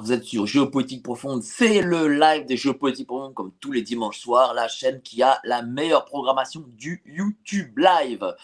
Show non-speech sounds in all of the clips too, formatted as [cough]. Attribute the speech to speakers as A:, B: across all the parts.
A: Vous êtes sur Géopolitique Profonde, c'est le live des Géopolitiques Profondes comme tous les dimanches soirs, la chaîne qui a la meilleure programmation du YouTube Live.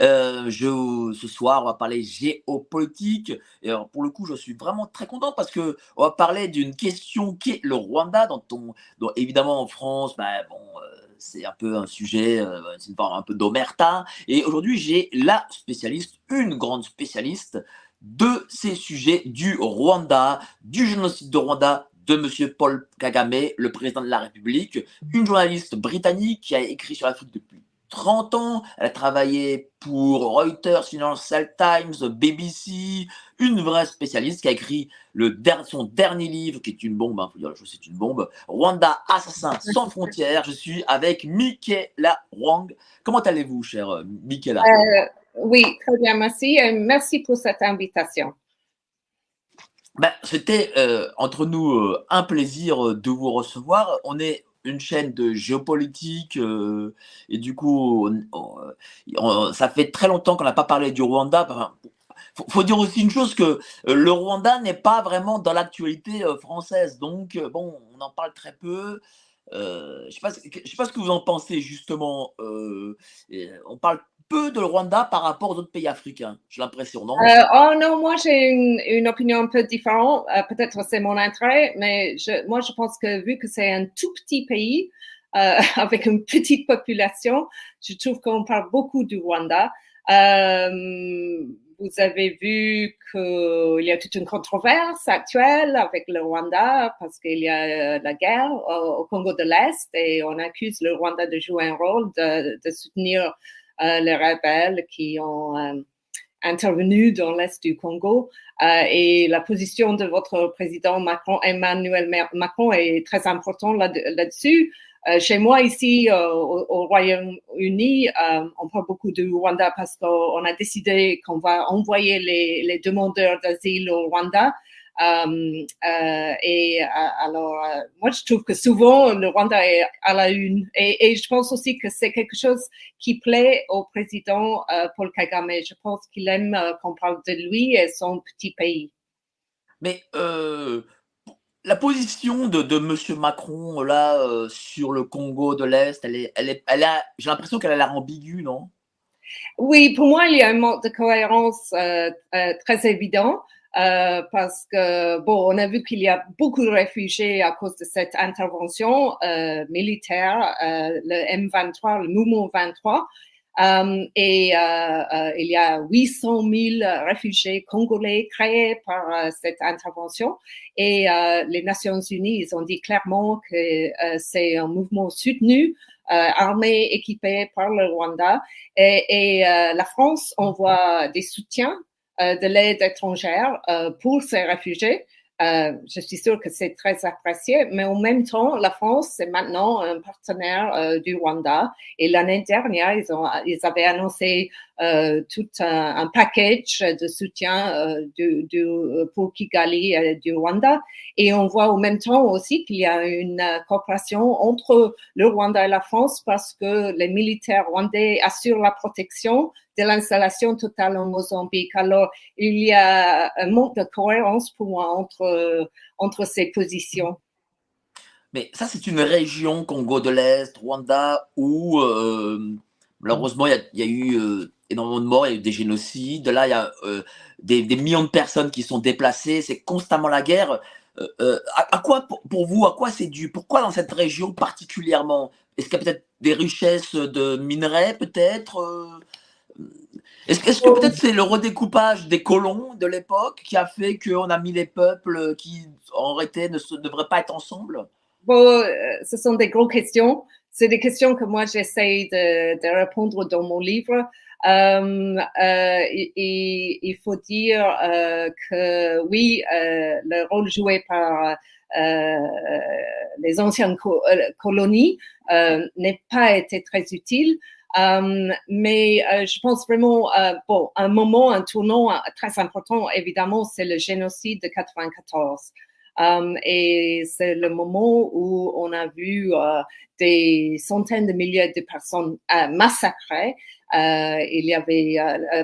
A: Euh, je, ce soir, on va parler géopolitique, et alors, pour le coup, je suis vraiment très content parce que on va parler d'une question qui est le Rwanda, dont, on, évidemment en France, ben, bon, euh, c'est un peu un sujet, euh, c'est une forme un peu d'omerta, et aujourd'hui j'ai la spécialiste, une grande spécialiste, de ces sujets du Rwanda, du génocide de Rwanda de M. Paul Kagame, le président de la République, une journaliste britannique qui a écrit sur l'Afrique depuis 30 ans. Elle a travaillé pour Reuters, Financial Times, BBC, une vraie spécialiste qui a écrit le der- son dernier livre, qui est une bombe, il faut dire la chose, c'est une bombe, Rwanda, assassin sans [laughs] frontières. Je suis avec Michaela Wang. Comment allez-vous, chère euh, Michaela
B: Oui, très bien, merci. Merci pour cette invitation.
A: Ben, C'était euh, entre nous euh, un plaisir euh, de vous recevoir. On est une chaîne de géopolitique et du coup, ça fait très longtemps qu'on n'a pas parlé du Rwanda. Enfin, faut, dire aussi une chose que le Rwanda n'est pas vraiment dans l'actualité française, donc bon, on en parle très peu. Je sais ce- je sais pas ce que vous en pensez justement. On parle peu de Rwanda par rapport aux autres pays africains. J'ai l'impression, non?
B: Euh, oh non, moi j'ai une, une opinion un peu différente. Euh, Peut-être c'est mon intérêt, mais je, moi je pense que vu que c'est un tout petit pays euh, [laughs] avec une petite population, je trouve qu'on parle beaucoup du Rwanda. Euh, vous avez vu qu'il y a toute une controverse actuelle avec le Rwanda parce qu'il y a la guerre au, Congo de l'Est et on accuse le Rwanda de jouer un rôle de, de soutenir les rebelles qui ont euh, intervenu dans l'Est du Congo. Euh, et la position de votre président Macron, Emmanuel Ma- Macron est très importante là- là-dessus. Euh, chez moi ici euh, au, au Royaume-Uni, euh, on parle beaucoup du Rwanda parce qu'on a décidé qu'on va envoyer les demandeurs d'asile au Rwanda. Euh, euh, et euh, alors, euh, moi, je trouve que souvent le Rwanda est à la une. Et, et je pense aussi que c'est quelque chose qui plaît au président Paul Kagame. Je pense qu'il aime qu'on parle de lui et son petit pays.
A: Mais euh, la position de, de Monsieur Macron là euh, sur le Congo de l'Est, elle est, elle est, elle a, j'ai l'impression qu'elle a l'air ambiguë, non?
B: Oui, pour moi, il y a un manque de cohérence euh, très évident. Euh, parce que bon, on a vu qu'il y a beaucoup de réfugiés à cause de cette intervention euh, militaire, euh, le M23, le mouvement 23, euh, et euh, il y a 800 000 réfugiés congolais créés par cette intervention. Et les Nations Unies, ils ont dit clairement que c'est un mouvement soutenu, euh, armé, équipé par le Rwanda. Et, et euh, la France envoie des soutiens de l'aide étrangère euh, pour ces réfugiés. Euh, je suis sûre que c'est très apprécié, mais en même temps, la France c'est maintenant un partenaire euh, du Rwanda. Et l'année dernière, ils, ont, ils avaient annoncé euh, tout un, package de soutien euh, du, pour Kigali euh, du Rwanda. Et on voit en même temps aussi qu'il y a une coopération entre le Rwanda et la France parce que les militaires rwandais assurent la protection de l'installation totale en Mozambique. Alors, il y a un manque de cohérence pour moi entre, entre ces positions.
A: Mais ça, c'est une région, Congo de l'Est, Rwanda, où euh, malheureusement, il y, a eu euh, énormément de morts, il y a eu des génocides. Là, il y a euh, des, millions de personnes qui sont déplacées, c'est constamment la guerre. À, à, quoi, pour, vous, à quoi c'est dû? Pourquoi dans cette région particulièrement? Est-ce qu'il y a peut-être des richesses de minerais, peut-être Est-ce est que peut-être c'est le redécoupage des colons de l'époque qui a fait qu'on a mis les peuples qui en été ne devraient pas être ensemble?
B: Bon, ce sont des grosses questions. C'est des questions que moi j'essaie de, répondre dans mon livre. Euh, euh, et, il faut dire euh, que oui, euh, le rôle joué par euh, les anciennes colonies n'est pas été très utile. mais je pense vraiment, bon, un moment, un tournant très important, évidemment, c'est le génocide de 94. Um, et c'est le moment où on a vu uh, des centaines de milliers de personnes uh, massacrées. Uh, il y avait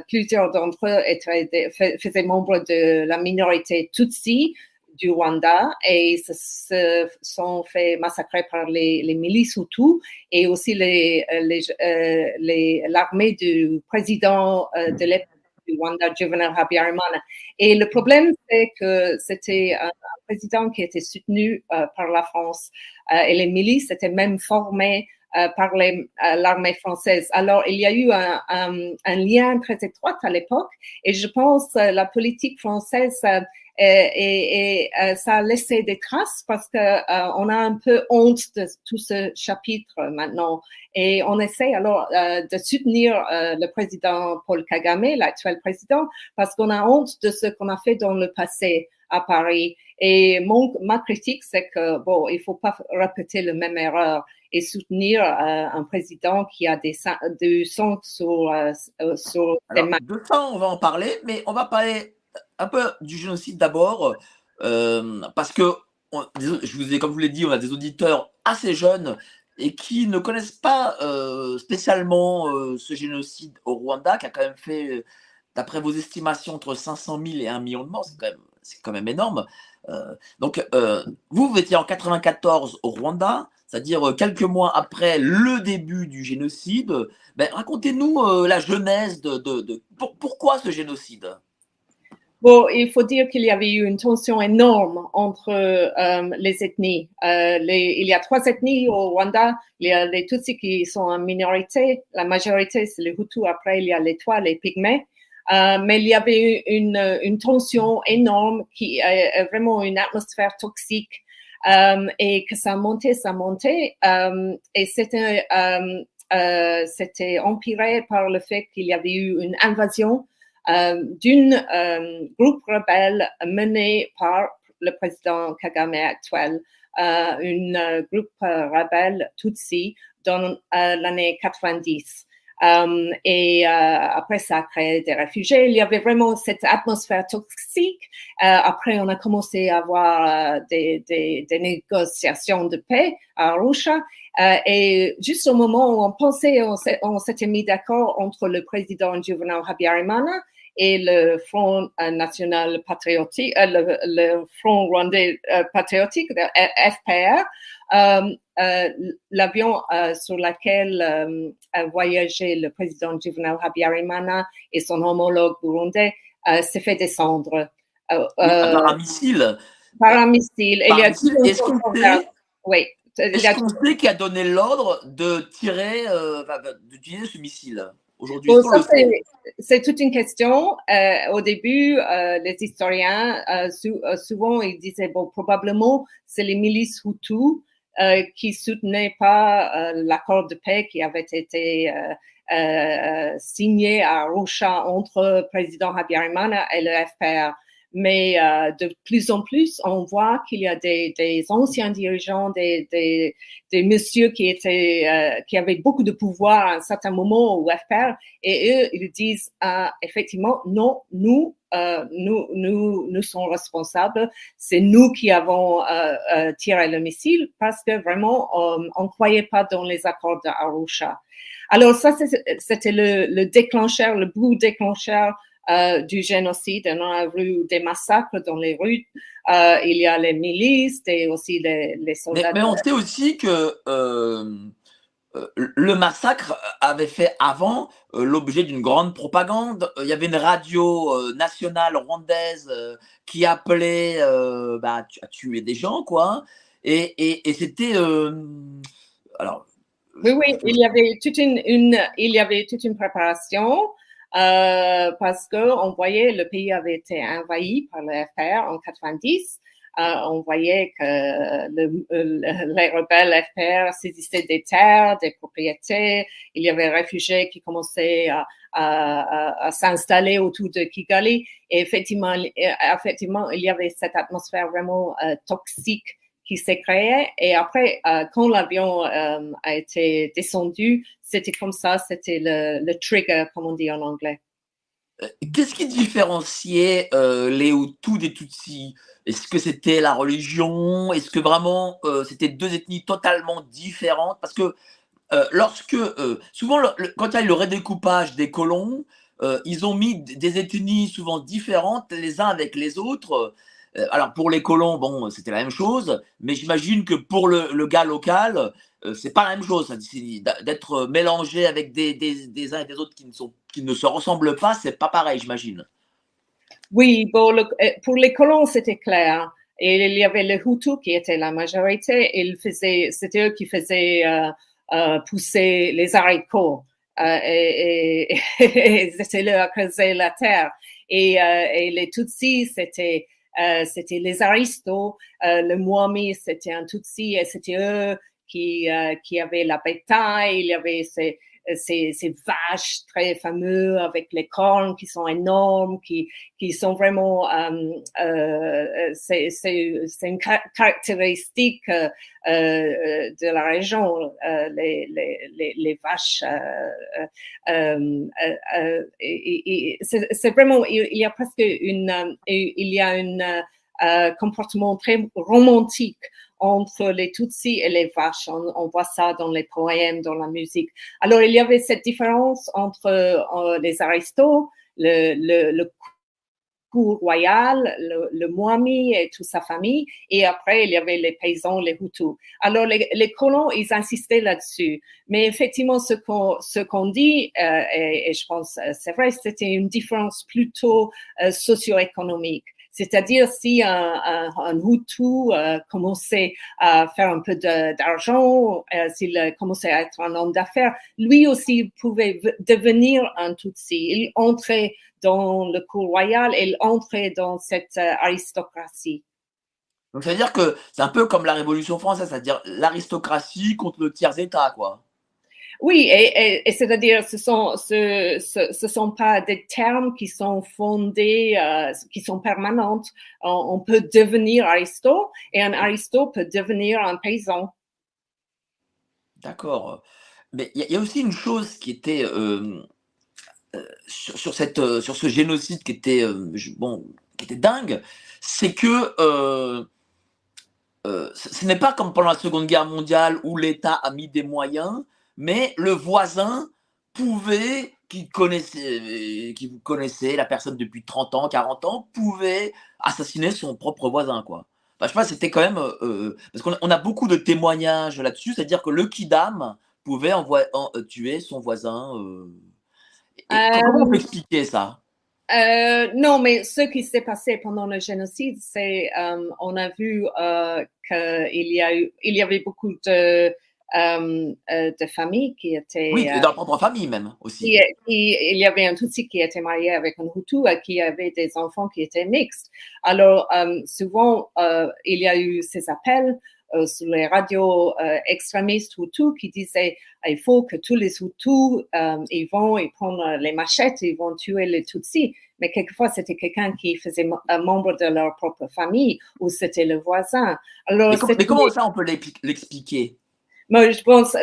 B: plusieurs d'entre eux étaient, faisaient membre de la minorité Tutsi du Rwanda et se, sont fait massacrer par les, les milices Hutus et aussi les, les, euh, les l'armée du président euh, de l'époque du Rwanda, Juvenal Habyarimana. Et le problème, c'est que c'était un, président qui était soutenu euh, par la France euh, et les milices étaient même formées euh, par l'armée française. Alors, il y a eu un, un, un lien très étroit à l'époque et je pense la politique française et, et, euh, ça a laissé des traces parce que euh, on a un peu honte de tout ce chapitre maintenant et on essaie alors euh, de soutenir le président Paul Kagame, l'actuel président, parce qu'on a honte de ce qu'on a fait dans le passé à Paris. Et mon, ma critique, c'est que bon, il faut pas répéter la même erreur et soutenir un président qui a des, du sang sur, sur
A: alors, mains. De ça, on va en parler, mais on va parler un peu du génocide d'abord, euh, parce que, je vous ai, comme je vous l'ai dit, on a des auditeurs assez jeunes et qui ne connaissent pas euh, spécialement euh, ce génocide au Rwanda, qui a quand même fait, d'après vos estimations, entre 500 000 et 1 million de morts, c'est quand quand même énorme. Donc, vous, vous étiez en 94 au Rwanda, c'est-à-dire quelques mois après le début du génocide. Ben, racontez-nous la genèse de, de pourquoi ce génocide?
B: Bon, il faut dire qu'il y avait eu une tension énorme entre euh, les ethnies. Euh, il y a trois ethnies au Rwanda. Il y a les Tutsis qui sont en minorité. La majorité, c'est les Hutus. Après, il y a les Toits, les Pygmées. Euh, mais il y avait une, une tension énorme, qui est vraiment une atmosphère toxique, euh, et que ça montait, ça montait. Euh, et c'était euh, c'était empiré par le fait qu'il y avait eu une invasion euh, d'une euh, groupe rebelle mené par le président Kagame actuel, euh, une groupe rebelle Tutsi dans l'année 90. Um, et euh, après, ça a créé des réfugiés. Il y avait vraiment cette atmosphère toxique. Euh, après, on a commencé à avoir euh, des, des, des, négociations de paix à Arusha. et juste au moment où on pensait, on s'était mis d'accord entre le président Juvenal Habyarimana et le Front euh, national patriotique, euh, le, le, Front rwandais euh, patriotique, FPR, l'avion sur lequel voyageait le président Juvenal Habyarimana et son homologue burundais s'est fait descendre.
A: par un missile.
B: Par un missile.
A: Est-ce qu'on sait, oui. Est-ce qu'on sait qui a donné l'ordre de tirer, d'utiliser ce missile aujourd'hui
B: c'est toute une question. Euh, au début, euh, les historiens, euh, euh souvent, ils disaient, bon, probablement, c'est les milices Hutus euh, qui soutenaient pas euh, l'accord de paix qui avait été signé à Arusha entre le président Habyarimana et le FPR. Mais euh, de plus en plus, on voit qu'il y a des, des, anciens dirigeants, des, des, des messieurs qui étaient, euh, qui avaient beaucoup de pouvoir à un certain moment au FPR, et eux, ils disent euh, effectivement, non, nous, euh, nous, nous, nous sommes responsables. C'est nous qui avons euh, euh, tiré le missile parce que vraiment, on ne croyait pas dans les accords d'Arusha. Alors ça, c'était le, le déclencheur, le bout déclencheur euh, du génocide. On a vu des massacres dans les rues. Euh, il y a les milices et aussi les, les soldats.
A: Mais, mais, on sait aussi que euh le massacre avait fait avant euh, l'objet d'une grande propagande. Il y avait une radio euh, nationale rwandaise qui appelait bah, à tuer des gens, quoi. Et, et, et c'était alors.
B: Oui, oui, il y avait toute une, une il y avait toute une préparation. euh, parce que on voyait le pays avait été envahi par le FPR en 90. Euh, on voyait que le, les rebelles FPR saisissaient des terres, des propriétés. Il y avait des réfugiés qui commençaient à, à, à, s'installer autour de Kigali. Et effectivement, effectivement, il y avait cette atmosphère vraiment euh, toxique qui s'est créée. Et après, euh, quand l'avion euh, a été descendu, c'était comme ça, c'était le, le, trigger, comme on dit en anglais.
A: Euh, qu'est-ce qui différenciait euh, les Hutus des Tutsis Est-ce que c'était la religion? Est-ce que vraiment euh, c'était deux ethnies totalement différentes? Parce que lorsque, souvent, quand il y a eu le redécoupage des colons, ils ont mis des ethnies souvent différentes les uns avec les autres. Alors pour les colons, bon, c'était la même chose, mais j'imagine que pour le, gars local, c'est pas la même chose. D'être mélangé avec des, des, des, uns et des autres qui ne, sont, qui ne se ressemblent pas, c'est pas pareil, j'imagine.
B: Oui, le, euh, pour les colons, c'était clair. Et il y avait les Hutus qui étaient la majorité. Faisaient, c'était eux qui faisaient euh, euh, pousser les haricots. Euh, et, et, [laughs] et c'était là à creuser la terre. Et, euh, et les Tutsis, c'était euh, les aristos, euh, le Mwami, c'était un Tutsi, et c'était eux qui, euh, qui avaient la bétail, il y avait ces, ces, ces, vaches très fameux avec les cornes qui sont énormes, qui, qui sont vraiment, euh, euh, c'est une caractéristique euh, de la région, les, les, vaches. c'est vraiment, il, y a presque une, il y a un comportement très romantique entre les Tutsis et les vaches. On, on, voit ça dans les poèmes, dans la musique. Alors, il y avait cette différence entre euh, les aristos, le, le, le cour royal, le, le Mwami et toute sa famille, et après, il y avait les paysans, les Hutus. Alors, les, les colons, ils insistaient là-dessus. Mais effectivement, ce qu'on ce dit, euh, et, et, je pense euh, c'est vrai, c'était une différence plutôt euh, socio-économique. C'est-à-dire si un, un, un Hutu euh, commençait à faire un peu d'argent, euh, s'il commençait à être un homme d'affaires, lui aussi pouvait devenir un Tutsi. Il entrait dans le cour royal, il entrait dans cette euh, aristocratie.
A: Donc, c'est-à-dire que c'est un peu comme la Révolution française, c'est-à-dire l'aristocratie contre le tiers-État, quoi.
B: Oui, et, c'est-à-dire ce sont ce, ce, sont pas des termes qui sont fondés, euh, qui sont permanentes. On, peut devenir aristo et un aristo peut devenir un paysan.
A: D'accord. Mais il y, a aussi une chose qui était euh, euh, sur, sur, ce génocide qui était bon, qui était dingue, c'est que ce n'est pas comme pendant la Seconde Guerre mondiale où l'État a mis des moyens mais le voisin pouvait, qui connaissait, qui vous connaissait, la personne depuis 30 ans, 40 ans, pouvait assassiner son propre voisin, quoi. Enfin, je sais pas, c'était quand même, euh, parce qu'on a beaucoup de témoignages là-dessus, c'est-à-dire que le kidam pouvait en, euh, tuer son. Euh. euh... Comment on peut expliquer ça?
B: euh, non, mais ce qui s'est passé pendant le génocide, c'est euh, on a vu euh, qu'il y a eu, il y avait beaucoup de euh, euh, de familles qui étaient.
A: Oui, dans la propre famille même aussi.
B: Qui, qui, il y avait un Tutsi qui était marié avec un Hutu et qui avait des enfants qui étaient mixtes. Alors, euh, souvent, il y a eu ces appels euh, sur les radios euh, extrémistes Hutus qui disaient il faut que tous les Hutus euh, ils vont ils prendre les machettes ils vont tuer les Tutsis mais quelquefois c'était quelqu'un qui faisait un membre de leur propre famille ou c'était le voisin
A: alors mais, com mais comment ça on peut l'expliquer?
B: Moi, je pense,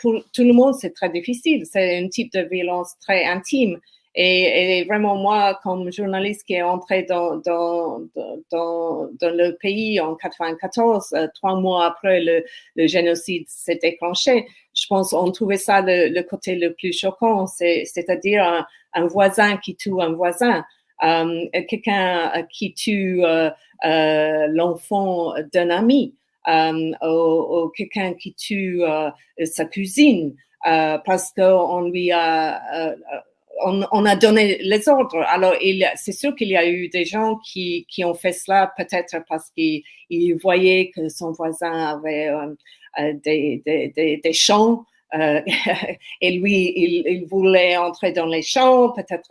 B: pour tout le monde, c'est très difficile. C'est un type de violence très intime. Et, et, vraiment, moi, comme journaliste qui est entré dans, dans, dans, dans le pays en 94, euh, trois mois après le, le génocide s'est déclenché, je pense on trouvait ça le, le côté le plus choquant, c'est-à-dire un, un, voisin qui tue un voisin, euh, quelqu'un qui tue euh, euh l'enfant d'un ami euh, ou, ou quelqu'un qui tue euh, sa cuisine euh, parce qu'on lui a euh, on, on, a donné les ordres. Alors, c'est sûr qu'il y a eu des gens qui, qui ont fait cela peut-être parce qu'ils voyaient que son voisin avait euh, des, des, des, des, champs [laughs] et lui, il, il, voulait entrer dans les champs. Peut-être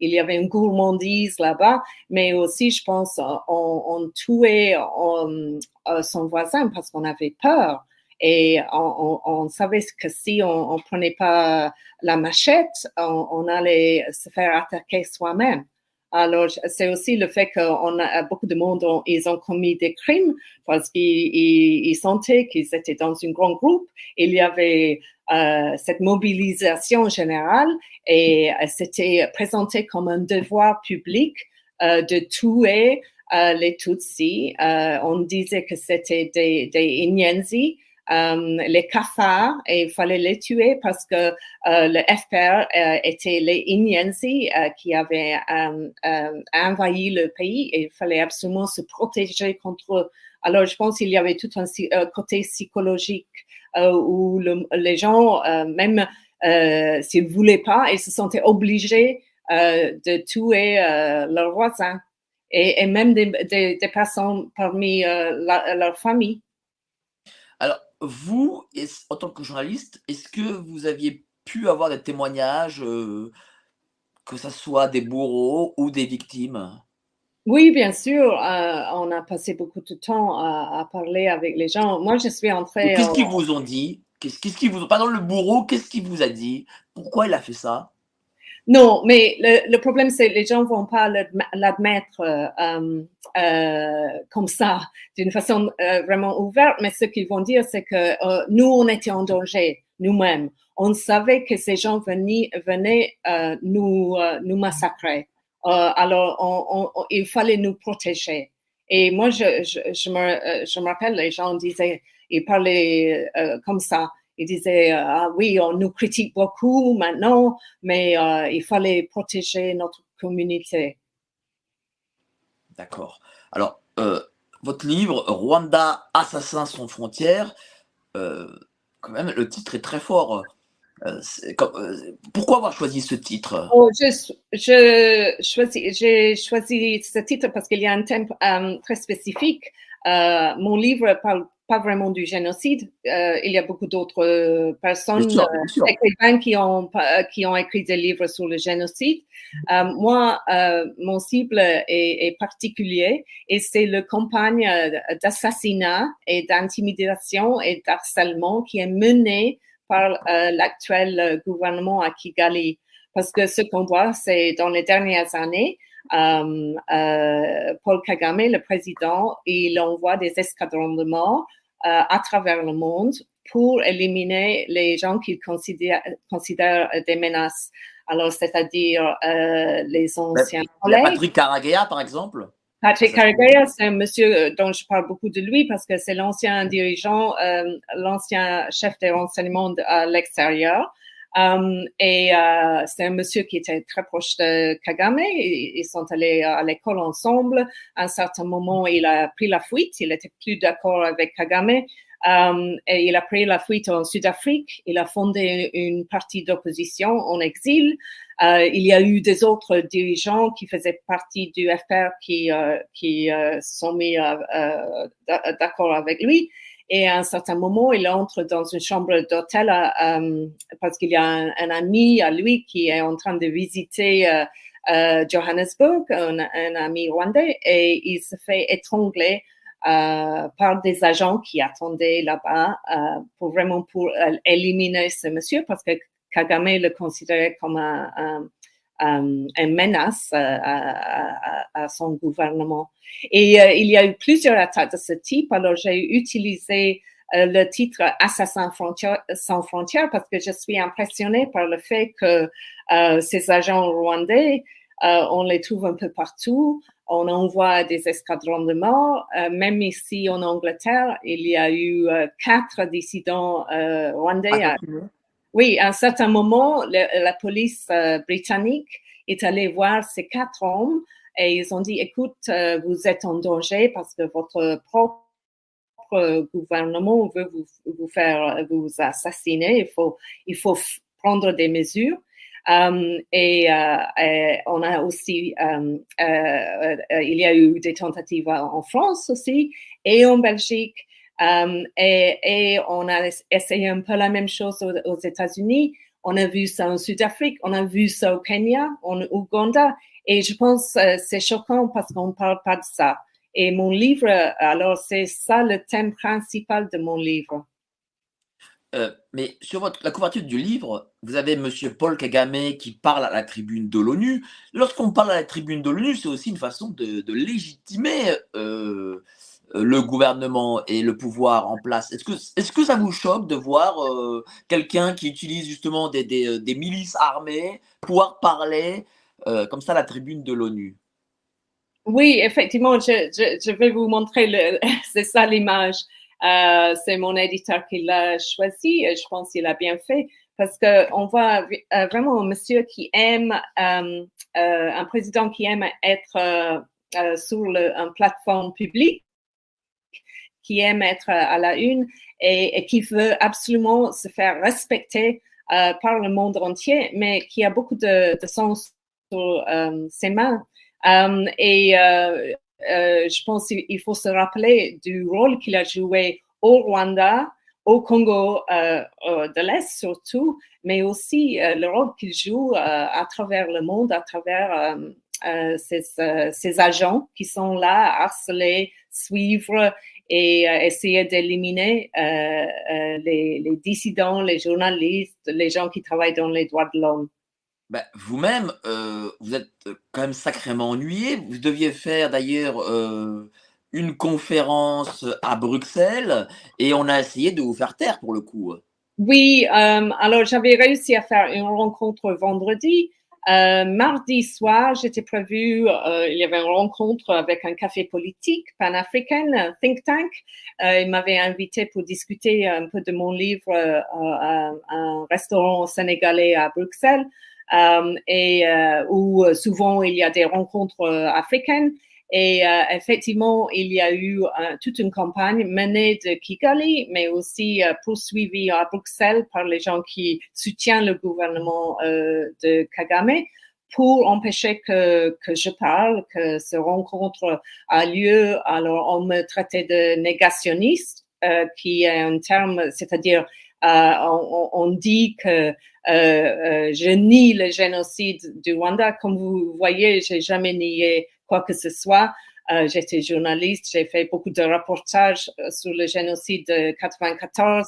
B: il y avait une gourmandise là-bas, mais aussi, je pense, on, on tuait on, son voisin parce qu'on avait peur. Et on, on, savait que si on ne prenait pas la machette, on, allait se faire attaquer soi-même. Alors, c'est aussi le fait qu'on a beaucoup de monde, ils ont commis des crimes parce qu'ils sentaient qu'ils étaient dans un grand groupe. Il y avait euh, cette mobilisation générale et euh, c'était présenté comme un devoir public euh, de tuer les Tutsis. On disait que c'était des, des Inyenzi les cafards et il fallait les tuer parce que euh, le FPR euh, était les Inyenzi qui avaient envahi le pays et il fallait absolument se protéger contre eux. Alors, je pense qu'il y avait tout un côté psychologique où les gens, même s'ils ne voulaient pas, ils se sentaient obligés de tuer leurs voisins et, même des, personnes parmi leur famille.
A: Vous, en tant que journaliste, est-ce que vous aviez pu avoir des témoignages, euh, que ce soit des bourreaux ou des victimes?
B: Oui, bien sûr. Euh, on a passé beaucoup de temps à, parler avec les gens. Moi, je suis entrée.
A: Qu'est-ce qu'ils vous ont dit? Qu'est-ce qu'ils vous ont. Pardon, le bourreau, qu'est-ce qu'il vous a dit? Pourquoi il a fait ça?
B: Non, mais le, le problème, c'est que les gens ne vont pas l'admettre euh, euh, comme ça, d'une façon euh, vraiment ouverte, mais ce qu'ils vont dire, c'est que euh, nous, on était en danger, nous-mêmes. On savait que ces gens venaient, venaient euh, nous, nous massacrer. alors, on, on, il fallait nous protéger. Et moi, je, je, je, me, je me rappelle, les gens disaient, ils parlaient comme ça il disait euh, ah oui on nous critique beaucoup maintenant mais euh, il fallait protéger notre communauté.
A: D'accord. Alors euh, votre livre Rwanda assassins sans frontières quand même le titre est très fort. Pourquoi avoir choisi ce titre?
B: Oh, je, je j'ai choisi ce titre parce qu'il y a un thème très spécifique. mon livre parle pas vraiment du génocide. Euh, il y a beaucoup d'autres euh, personnes, euh, écrivains qui ont, qui ont écrit des livres sur le génocide. moi, mon cible est, est particulier et c'est le campagne d'assassinat et d'intimidation et d'harcèlement qui est menée par l'actuel gouvernement à Kigali. Parce que ce qu'on voit, c'est dans les dernières années, euh, euh, Paul Kagame, le président, il envoie des escadrons de morts euh, à travers le monde pour éliminer les gens qu'il considère, considère des menaces. Alors, c'est-à-dire les anciens
A: collègues. Patrick Karagaya, par exemple?
B: Patrick Karagaya, c'est un monsieur dont je parle beaucoup de lui parce que c'est l'ancien dirigeant, l'ancien chef des renseignements à l'extérieur. Um, et uh, c'est un monsieur qui était très proche de Kagame. Ils, sont allés à l'école ensemble. À un certain moment, il a pris la fuite. Il était plus d'accord avec Kagame. Um, et il a pris la fuite en Sud-Afrique. Il a fondé une partie d'opposition en exil. Uh, il y a eu des autres dirigeants qui faisaient partie du FPR qui, uh, qui se sont mis d'accord avec lui. Et à un certain moment, il entre dans une chambre d'hôtel euh, parce qu'il y a un, ami à lui qui est en train de visiter euh, euh, Johannesburg, un, ami rwandais, et il se fait étrangler par des agents qui attendaient là-bas pour vraiment pour éliminer ce monsieur parce que Kagame le considérait comme un, euh, une menace euh, à, à, son gouvernement. Et euh, il y a eu plusieurs attaques de ce type. Alors j'ai utilisé le titre Assassin sans frontières parce que je suis impressionnée par le fait que ces agents rwandais, on les trouve un peu partout. On envoie des escadrons de mort. même ici en Angleterre, il y a eu quatre dissidents rwandais. Ah, oui, à un certain moment, la police euh, britannique est allée voir ces quatre hommes et ils ont dit, écoute, euh, vous êtes en danger parce que votre propre gouvernement veut vous, faire vous assassiner. Il faut, il faut prendre des mesures. Um, et, on a aussi, il y a eu des tentatives en France aussi et en Belgique et, et, on a essayé un peu la même chose aux, États-Unis. On a vu ça en Sud-Afrique, on a vu ça au Kenya, en Ouganda. Et je pense que c'est choquant parce qu'on ne parle pas de ça. Et mon livre, alors c'est ça le thème principal de mon livre.
A: Euh, mais sur la couverture du livre, vous avez Monsieur Paul Kagame qui parle à la tribune de l'ONU. Lorsqu'on parle à la tribune de l'ONU, c'est aussi une façon de, de légitimer euh, le gouvernement et le pouvoir en place. Est-ce que, est que ça vous choque de voir euh, quelqu'un qui utilise justement des, des, des, milices armées pouvoir parler euh, comme ça à la tribune de l'ONU?
B: Oui, effectivement, je, je, vais vous montrer, [laughs] c'est ça l'image. Euh, c'est mon éditeur qui l'a choisi et je pense qu'il a bien fait parce que on voit euh, vraiment un monsieur qui aime, euh, euh un président qui aime être euh, sur le, une plateforme publique, qui aime être à la une et, qui veut absolument se faire respecter par le monde entier, mais qui a beaucoup de, sens sur ses mains. et euh, je pense qu'il faut se rappeler du rôle qu'il a joué au Rwanda, au Congo euh, euh, de l'Est surtout, mais aussi le rôle qu'il joue à travers le monde, à travers ses, agents qui sont là à harceler, suivre et essayer d'éliminer les, les dissidents, les journalistes, les gens qui travaillent dans les droits de l'homme.
A: Bah, vous-même, euh, vous êtes quand même sacrément ennuyé. Vous deviez faire d'ailleurs euh, une conférence à Bruxelles et on a essayé de vous faire taire pour le coup.
B: Oui, euh, alors j'avais réussi à faire une rencontre vendredi. Mardi soir, j'étais prévu, il y avait une rencontre avec un café politique panafricain, un think tank. il m'avait invité pour discuter un peu de mon livre à un restaurant sénégalais à Bruxelles. Euh, et euh, où euh, souvent il y a des rencontres africaines. Et effectivement, il y a eu toute une campagne menée de Kigali, mais aussi poursuivie à Bruxelles par les gens qui soutiennent le gouvernement de Kagame pour empêcher que, que je parle, que ce rencontre a lieu. Alors, on me traitait de négationniste, euh, qui est un terme, c'est-à-dire euh, on, on, dit que euh, euh, je nie le génocide du Rwanda. Comme vous voyez, j'ai jamais nié quoi que ce soit. Euh, J'étais journaliste, j'ai fait beaucoup de reportages euh, sur le génocide de 94.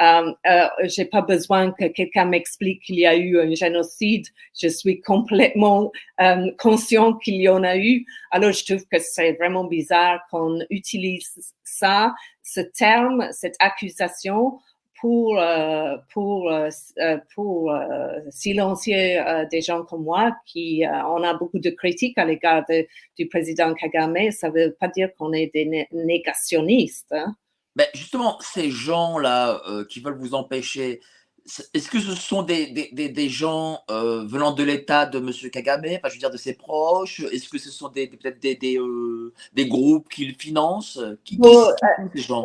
B: Euh, euh, j'ai pas besoin que quelqu'un m'explique qu'il y a eu un génocide. Je suis complètement euh, conscient qu'il y en a eu. Alors je trouve que c'est vraiment bizarre qu'on utilise ça, ce terme, cette accusation pour, euh, pour, euh, euh, pour silencier des gens comme moi qui on a beaucoup de critiques à l'égard du président Kagame. Ça ne veut pas dire qu'on est des négationnistes. Hein.
A: Ben justement, ces gens-là qui veulent vous empêcher est-ce que ce sont des, des, des gens euh, venant de l'État de M. Kagame, enfin, je veux dire de ses proches? Est-ce que ce sont peut-être des, des, euh, des, groupes qu'il finance? Qui,
B: qui ces gens?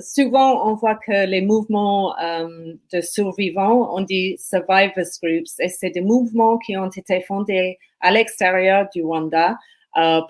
B: Souvent, on voit que les mouvements euh, de survivants, on dit survivors groups, et c'est des mouvements qui ont été fondés à l'extérieur du Rwanda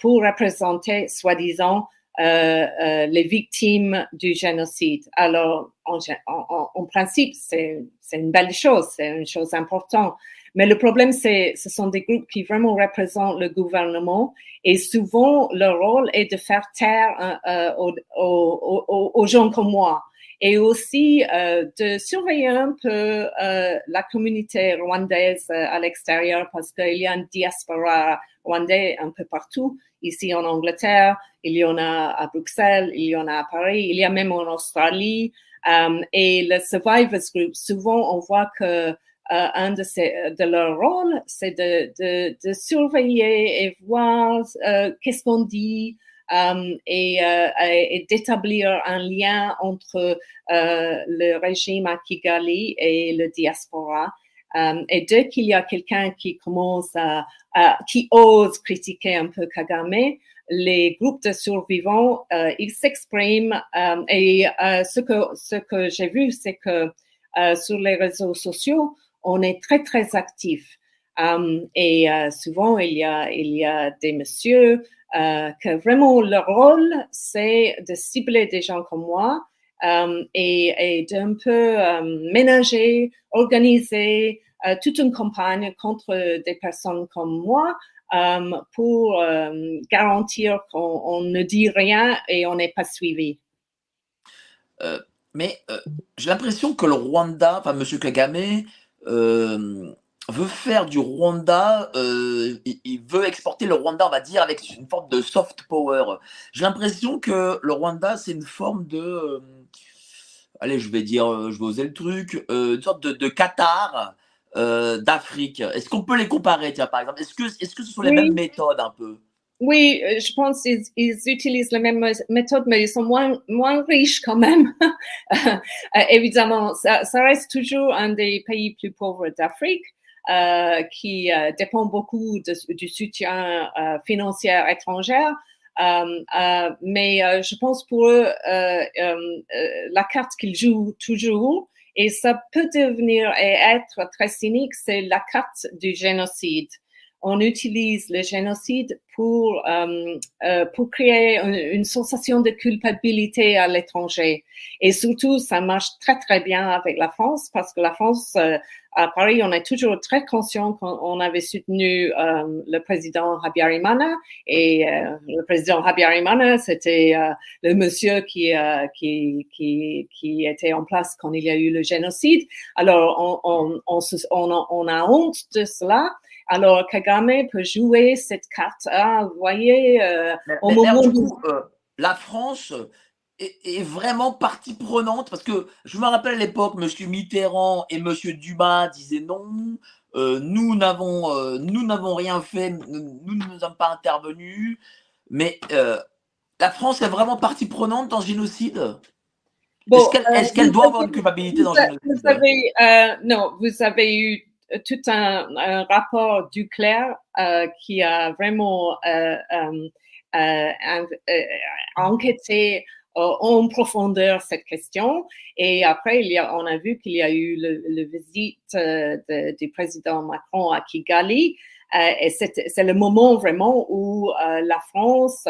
B: pour représenter, soi-disant, euh, euh, les victimes du génocide. Alors, en, en, en principe, c'est une belle chose, c'est une chose importante. Mais le problème, c'est ce sont des groupes qui vraiment représentent le gouvernement et souvent leur rôle est de faire taire euh, aux, aux, aux, gens comme moi et aussi euh, de surveiller un peu euh, la communauté rwandaise euh, à l'extérieur parce qu'il y a une diaspora rwandaise un peu partout. Ici en Angleterre, il y en a à Bruxelles, il y en a à Paris, il y a même en Australie. Um, et le Survivors Group, souvent on voit que uh, un de, ces, de leurs rôles, c'est de, de, de, surveiller et voir uh, qu'est-ce qu'on dit, et, uh, et d'établir un lien entre uh, le régime à Kigali et le diaspora. Et dès qu'il y a quelqu'un qui commence à, qui ose critiquer un peu Kagame, les groupes de survivants, ils s'expriment. Et ce que ce que j'ai vu, c'est que sur les réseaux sociaux, on est très très actif. Um, et souvent il y a il y a des messieurs que vraiment leur rôle c'est de cibler des gens comme moi et, et d'un peu ménager, organiser toute une campagne contre des personnes comme moi pour garantir qu'on ne dit rien et on n'est pas suivi.
A: mais j'ai l'impression que le Rwanda, enfin M. Kagame, veut faire du Rwanda, euh, il, veut exporter le Rwanda, on va dire, avec une forme de soft power. J'ai l'impression que le Rwanda, c'est une forme de. Euh, allez, je vais dire, euh, je vais oser le truc, une sorte de, Qatar d'Afrique. Est-ce qu'on peut les comparer, tiens, par exemple? Est-ce que, est -ce que ce sont les mêmes méthodes un peu?
B: Oui, je pense qu'ils ils utilisent les mêmes méthodes, mais ils sont moins, moins riches quand même. [laughs] évidemment, ça, ça, reste toujours un des pays plus pauvres d'Afrique. Euh, qui euh, dépend beaucoup du soutien euh, financier étranger. mais je pense pour eux, la carte qu'ils jouent toujours, et ça peut devenir et être très cynique, c'est la carte du génocide on utilise le génocide pour, euh, euh, pour créer une, sensation de culpabilité à l'étranger. Et surtout, ça marche très, très bien avec la France parce que la France, euh, à Paris, on est toujours très conscient qu'on avait soutenu le président Habyarimana et le président Habyarimana, c'était le monsieur qui, qui, qui, qui, était en place quand il y a eu le génocide. Alors, on, on, on, on a honte de cela. Alors, Kagame peut jouer cette carte. Ah, vous voyez, euh, au moment
A: où... Euh, la France est, vraiment partie prenante parce que je me rappelle à l'époque, M. Mitterrand et M. Dumas disaient non. Euh, nous n'avons nous n'avons rien fait, nous ne sommes pas intervenus. Mais la France est vraiment partie prenante dans le génocide. Est-ce qu'elle doit avoir une culpabilité dans le génocide
B: vous avez, Non, vous avez eu tout un, rapport du clair euh, qui a vraiment euh, euh, enquêté en profondeur cette question. Et après, on a vu qu'il y a eu le, visite du président Macron à Kigali. et c'est le moment vraiment où la France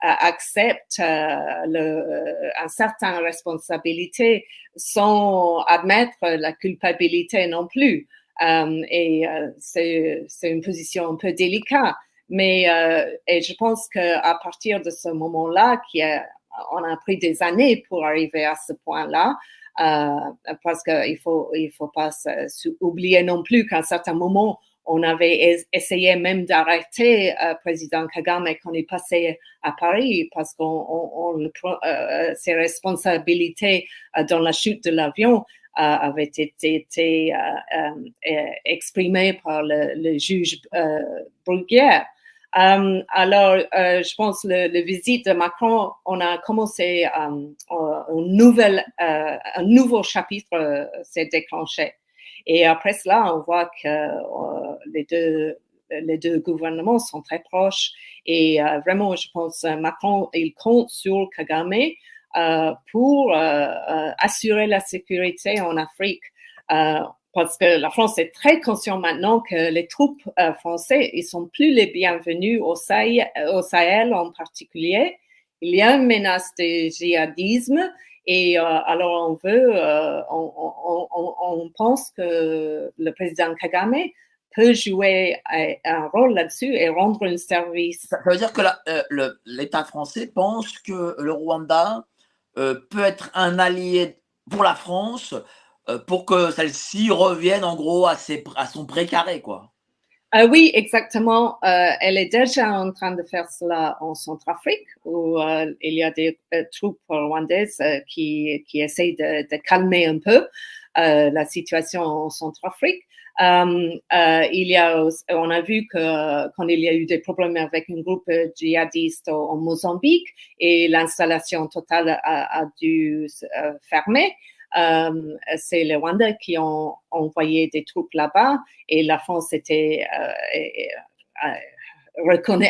B: accepte le, une certaine responsabilité sans admettre la culpabilité non plus. Euh, et euh, c'est une position un peu délicate. Mais euh, et je pense qu'à partir de ce moment-là, qui on a pris des années pour arriver à ce point-là, parce qu'il faut il faut pas oublier non plus qu'à un certain moment on avait essayé même d'arrêter euh, président Kagame quand il passait à Paris parce qu'on on, ses responsabilités dans la chute de l'avion avait été, euh, euh, exprimé par le, juge euh, Bruguière. alors, je pense le, le visite de Macron, on a commencé un, nouvelle, un nouveau chapitre s'est déclenché. Et après cela, on voit que les deux les deux gouvernements sont très proches et vraiment, je pense, Macron, il compte sur Kagame euh, pour euh, euh, assurer la sécurité en Afrique. parce que la France est très consciente maintenant que les troupes françaises, ils sont plus les bienvenus au Sahel, en particulier. Il y a une menace de djihadisme et alors on veut, on, on, on, on, pense que le président Kagame peut jouer un rôle là-dessus et rendre un service.
A: Ça veut dire que l'État français pense que le Rwanda euh, peut être un allié pour la France euh, pour que celle-ci revienne en gros à, ses, à son précaré, quoi.
B: Euh, oui, exactement. elle est déjà en train de faire cela en Centrafrique, où il y a des troupes rwandaises qui, qui essayent de, calmer un peu la situation en Centrafrique. Euh, euh, il y a, on a vu que quand il y a eu des problèmes avec un groupe djihadiste au, Mozambique et l'installation totale a, dû euh, fermer, c'est les Rwandais qui ont envoyé des troupes là-bas et la France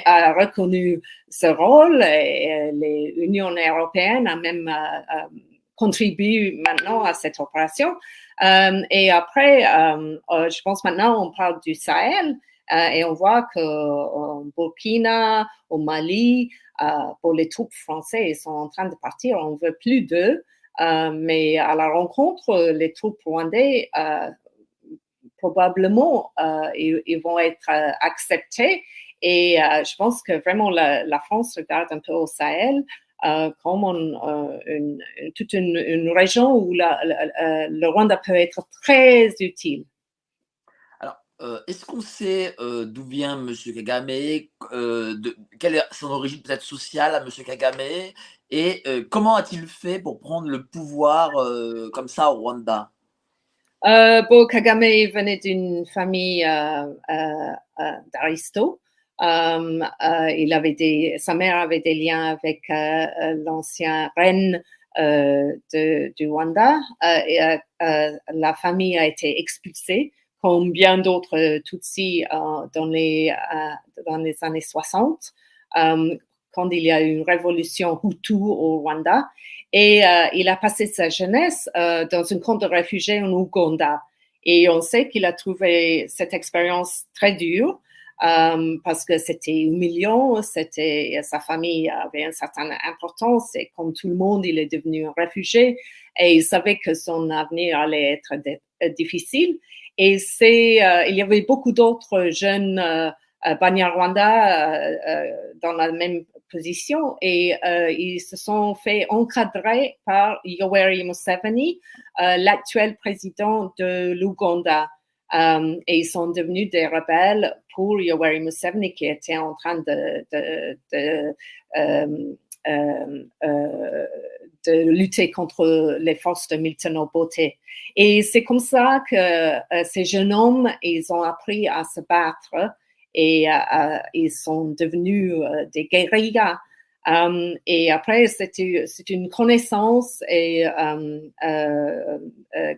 B: a reconnu ce rôle et l'Union européenne a même contribué maintenant à cette opération. Euh, et après, euh, euh, je pense maintenant, on parle du Sahel et on voit qu'au Burkina, au Mali, pour les troupes françaises, ils sont en train de partir. On veut plus d'eux. mais à la rencontre, les troupes rwandais, probablement, ils, vont être acceptés. Et je pense que vraiment la, France regarde un peu au Sahel comme une, toute une, une, région où la, le Rwanda peut être très utile.
A: Euh, est-ce qu'on sait euh, d'où vient M. Kagame euh, de, Quelle est son origine peut-être sociale à M. Kagame Et comment a-t-il fait pour prendre le pouvoir comme ça au Rwanda?
B: Bon, Kagame venait d'une famille d'aristos. Il avait des, sa mère avait des liens avec l'ancien reine du Rwanda. et, la famille a été expulsée comme bien d'autres euh, Tutsis euh, dans, les, euh, dans les années 60, quand il y a eu une révolution Hutu au Rwanda. Et il a passé sa jeunesse dans un camp de réfugiés en Ouganda. Et on sait qu'il a trouvé cette expérience très dure. Parce que c'était humiliant, c'était sa famille avait une certaine importance et comme tout le monde, il est devenu un réfugié et il savait que son avenir allait être difficile. Et c'est, euh, il y avait beaucoup d'autres jeunes euh, euh Banyarwanda euh, dans la même position et ils se sont fait encadrer par Yoweri Museveni, l'actuel président de l'Ouganda. Et ils sont devenus des rebelles pour Yoweri Museveni qui était en train de, de, de euh, euh, lutter contre les forces de Milton Obote. Et c'est comme ça que euh, ces jeunes hommes, ils ont appris à se battre et ils sont devenus des guérillas. Um, et après, c'est une connaissance et um, uh, uh,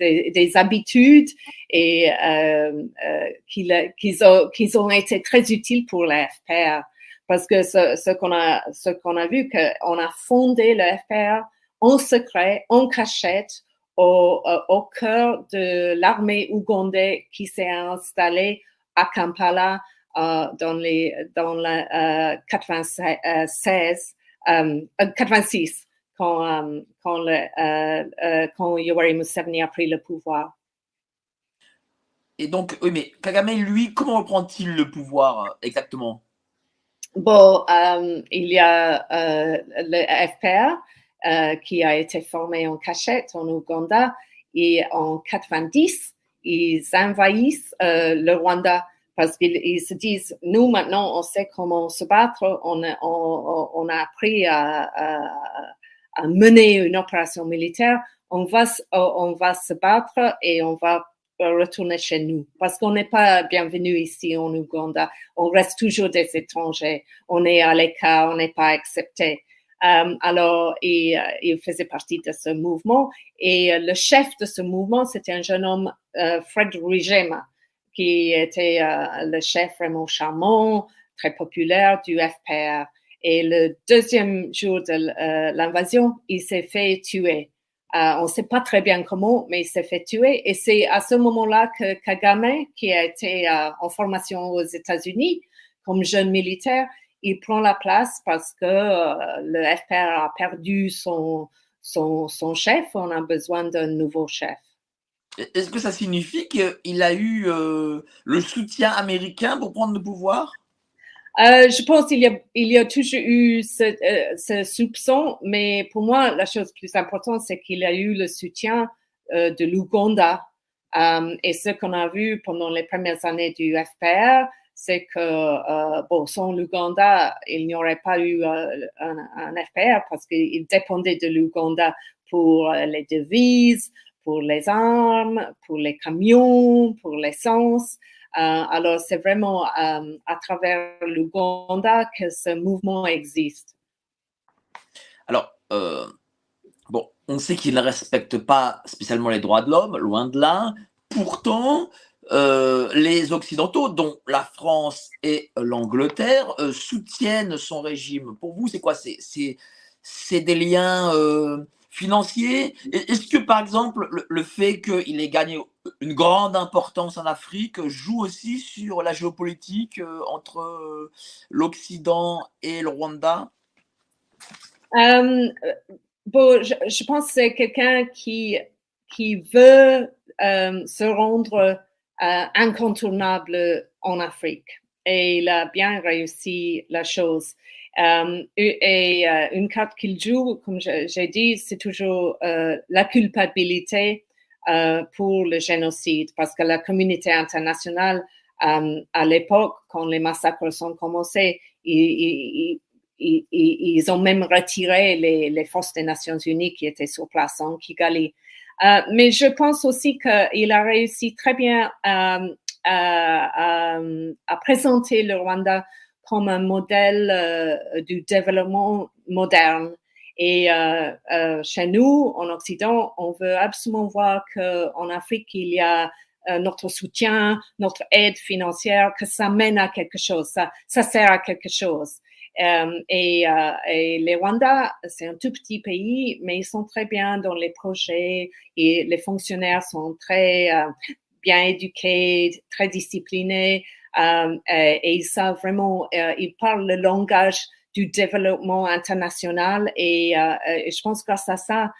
B: des, des, habitudes et uh, qu'ils ont, qu ont, été très utiles pour la FPR. Parce que ce, ce qu'on a, ce qu'on a vu, qu'on a fondé le FPR en secret, en cachette, au, euh, au cœur de l'armée ougandaise qui s'est installée à Kampala euh, dans les dans la euh, 96 euh, 86 euh, quand quand le quand Yoweri Museveni a pris le pouvoir.
A: Et donc, oui, mais Kagame, lui, comment reprend-il le pouvoir exactement?
B: Bon, euh, il y a euh, le FPR euh, qui a été formé en cachette en Ouganda et en 90, ils envahissent le Rwanda parce qu'ils se disent, nous maintenant, on sait comment se battre, on, on, on a appris à, à, à, mener une opération militaire, on va, on va se battre et on va retourner chez nous parce qu'on n'est pas bienvenu ici en Ouganda. On reste toujours des étrangers. On est à l'écart, on n'est pas accepté. Um, alors, il, il, faisait partie de ce mouvement et euh, le chef de ce mouvement, c'était un jeune homme, uh, Fred Rugema, qui était uh, le chef vraiment charmant, très populaire du FPR. Et le deuxième jour de l'invasion, il s'est fait tuer. Euh, on ne sait pas très bien comment, mais il s'est fait tuer. Et c'est à ce moment-là que Kagame, qui a été euh, en formation aux États-Unis comme jeune militaire, il prend la place parce que euh, le FPR a perdu son, son, son chef. On a besoin d'un nouveau chef.
A: Est-ce que ça signifie qu'il a eu le soutien américain pour prendre le pouvoir?
B: Euh, je pense qu'il y, a, toujours eu ce, euh, ce, soupçon, mais pour moi, la chose plus importante, c'est qu'il a eu le soutien euh, de l'Ouganda. Euh, et ce qu'on a vu pendant les premières années du FPR, c'est que, euh, sans l'Ouganda, il n'y aurait pas eu un, un, FPR parce qu'il dépendait de l'Ouganda pour les devises, pour les armes, pour les camions, pour l'essence. Euh, alors, c'est vraiment euh, à travers l'Ouganda que ce mouvement existe.
A: Alors, euh, bon, on sait qu'il ne respecte pas spécialement les droits de l'homme, loin de là. Pourtant, les Occidentaux, dont la France et l'Angleterre, soutiennent son régime. Pour vous, c'est quoi? C'est des liens financiers Est-ce que, par exemple, le fait qu'il ait gagné une grande importance en Afrique joue aussi sur la géopolitique euh, entre euh, l'Occident et le Rwanda?
B: Euh, bon, je, pense que c'est quelqu'un qui, qui veut se rendre incontournable en Afrique. Et il a bien réussi la chose. Euh, et, euh, une carte qu'il joue, comme j'ai dit, c'est toujours euh, la culpabilité pour le génocide, parce que la communauté internationale, à l'époque, quand les massacres sont commencés, ils, ont même retiré les, forces des Nations Unies qui étaient sur place en Kigali. Mais je pense aussi qu'il a réussi très bien à, présenter le Rwanda comme un modèle euh, du développement moderne. Et euh, euh, chez nous, en Occident, on veut absolument voir qu'en Afrique, il y a notre soutien, notre aide financière, que ça mène à quelque chose, ça, sert à quelque chose. Et, euh, les Rwanda, c'est un tout petit pays, mais ils sont très bien dans les projets et les fonctionnaires sont très bien éduqués, très disciplinés et, et, ils savent vraiment, euh, ils parlent le langage du développement international et, je pense que grâce à ça,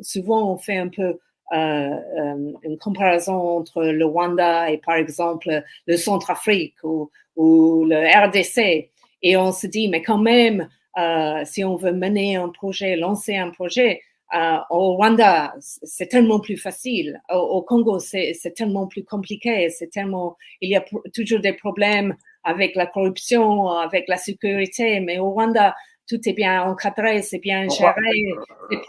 B: souvent on fait un peu euh, une comparaison entre le Rwanda et par exemple le Centrafrique ou, ou le RDC. Et on se dit, mais quand même, euh, si on veut mener un projet, lancer un projet, euh, au Rwanda, c'est tellement plus facile. Au, au Congo, c'est tellement plus compliqué. C'est tellement, il y a toujours des problèmes avec la corruption, avec la sécurité. Mais au Rwanda, tout est bien encadré, c'est bien géré.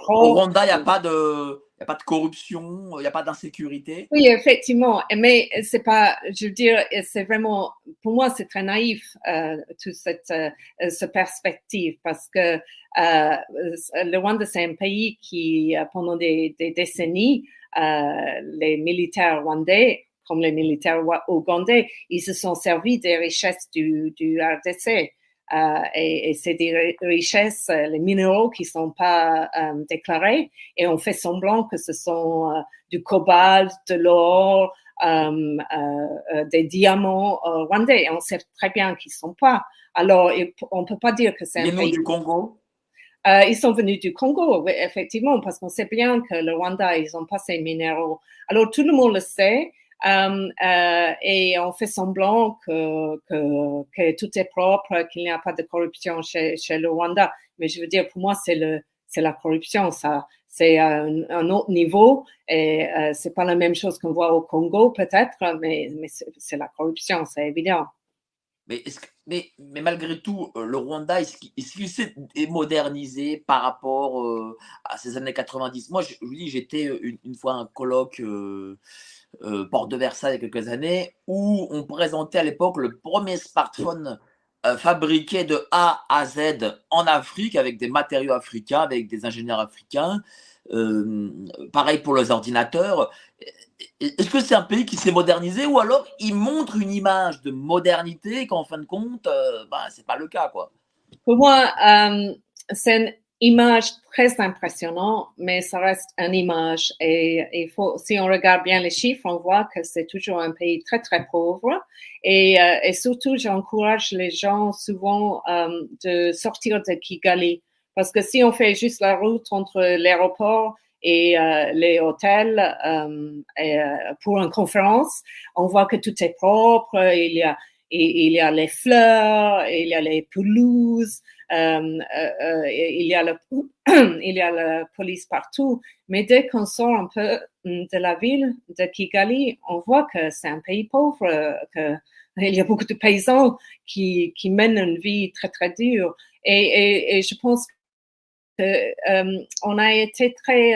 A: Au Rwanda, il n'y a pas de, n'y a pas de corruption, il n'y a pas d'insécurité.
B: Oui, effectivement, mais c'est pas, je veux dire, c'est vraiment, pour moi, c'est très naïf euh, toute cette, euh, cette perspective parce que euh, le Rwanda, c'est un pays qui, pendant des, décennies, les militaires rwandais, comme les militaires ougandais, ils se sont servis des richesses du RDC. Euh, et, et c'est des richesses, euh, les minéraux qui sont pas euh, déclarés, et on fait semblant que ce sont du cobalt, de l'or, euh, euh, des diamants rwandais. Et on sait très bien qu'ils sont pas. Alors, on peut pas dire que c'est un pays.
A: du Congo?
B: ils sont venus du Congo, oui, effectivement, parce qu'on sait bien que le Rwanda, ils ont pas ces minéraux. Alors, tout le monde le sait. Um, euh, et on fait semblant que, que, que tout est propre, qu'il n'y a pas de corruption chez, chez le Rwanda. Mais je veux dire, pour moi, c'est le c'est la corruption, ça. C'est un, un, autre niveau et euh, c'est pas la même chose qu'on voit au Congo peut-être, mais, mais c'est la corruption, c'est évident.
A: Mais, que, mais, mais, malgré tout, euh, le Rwanda, est-ce qu'il s'est modernisé par rapport euh, à ces années 90 Moi, je, vous dis, j'étais une, une, fois à un colloque euh, euh, Porte de Versailles il y a quelques années, où on présentait à l'époque le premier smartphone euh, fabriqué de A à Z en Afrique, avec des matériaux africains, avec des ingénieurs africains. Euh, pareil pour les ordinateurs. Est-ce que c'est un pays qui s'est modernisé ou alors il montre une image de modernité qu'en fin de compte, euh, bah, c'est pas le cas quoi?
B: Pour moi, euh, c'est image très impressionnante, mais ça reste une image. Et il faut, si on regarde bien les chiffres, on voit que c'est toujours un pays très, très pauvre. Et, euh, et surtout, j'encourage les gens souvent euh, de sortir de Kigali. Parce que si on fait juste la route entre l'aéroport et euh, les hôtels euh, et, euh, pour une conférence, on voit que tout est propre. Il y a, il y a les fleurs, il y a les pelouses, euh, euh, il, y a le, [clears throat] il y a la police partout. Mais dès qu'on sort un peu de la ville de Kigali, on voit que c'est un pays pauvre, que il y a beaucoup de paysans qui, mènent une vie très très dure. Et, je pense que euh, on a été très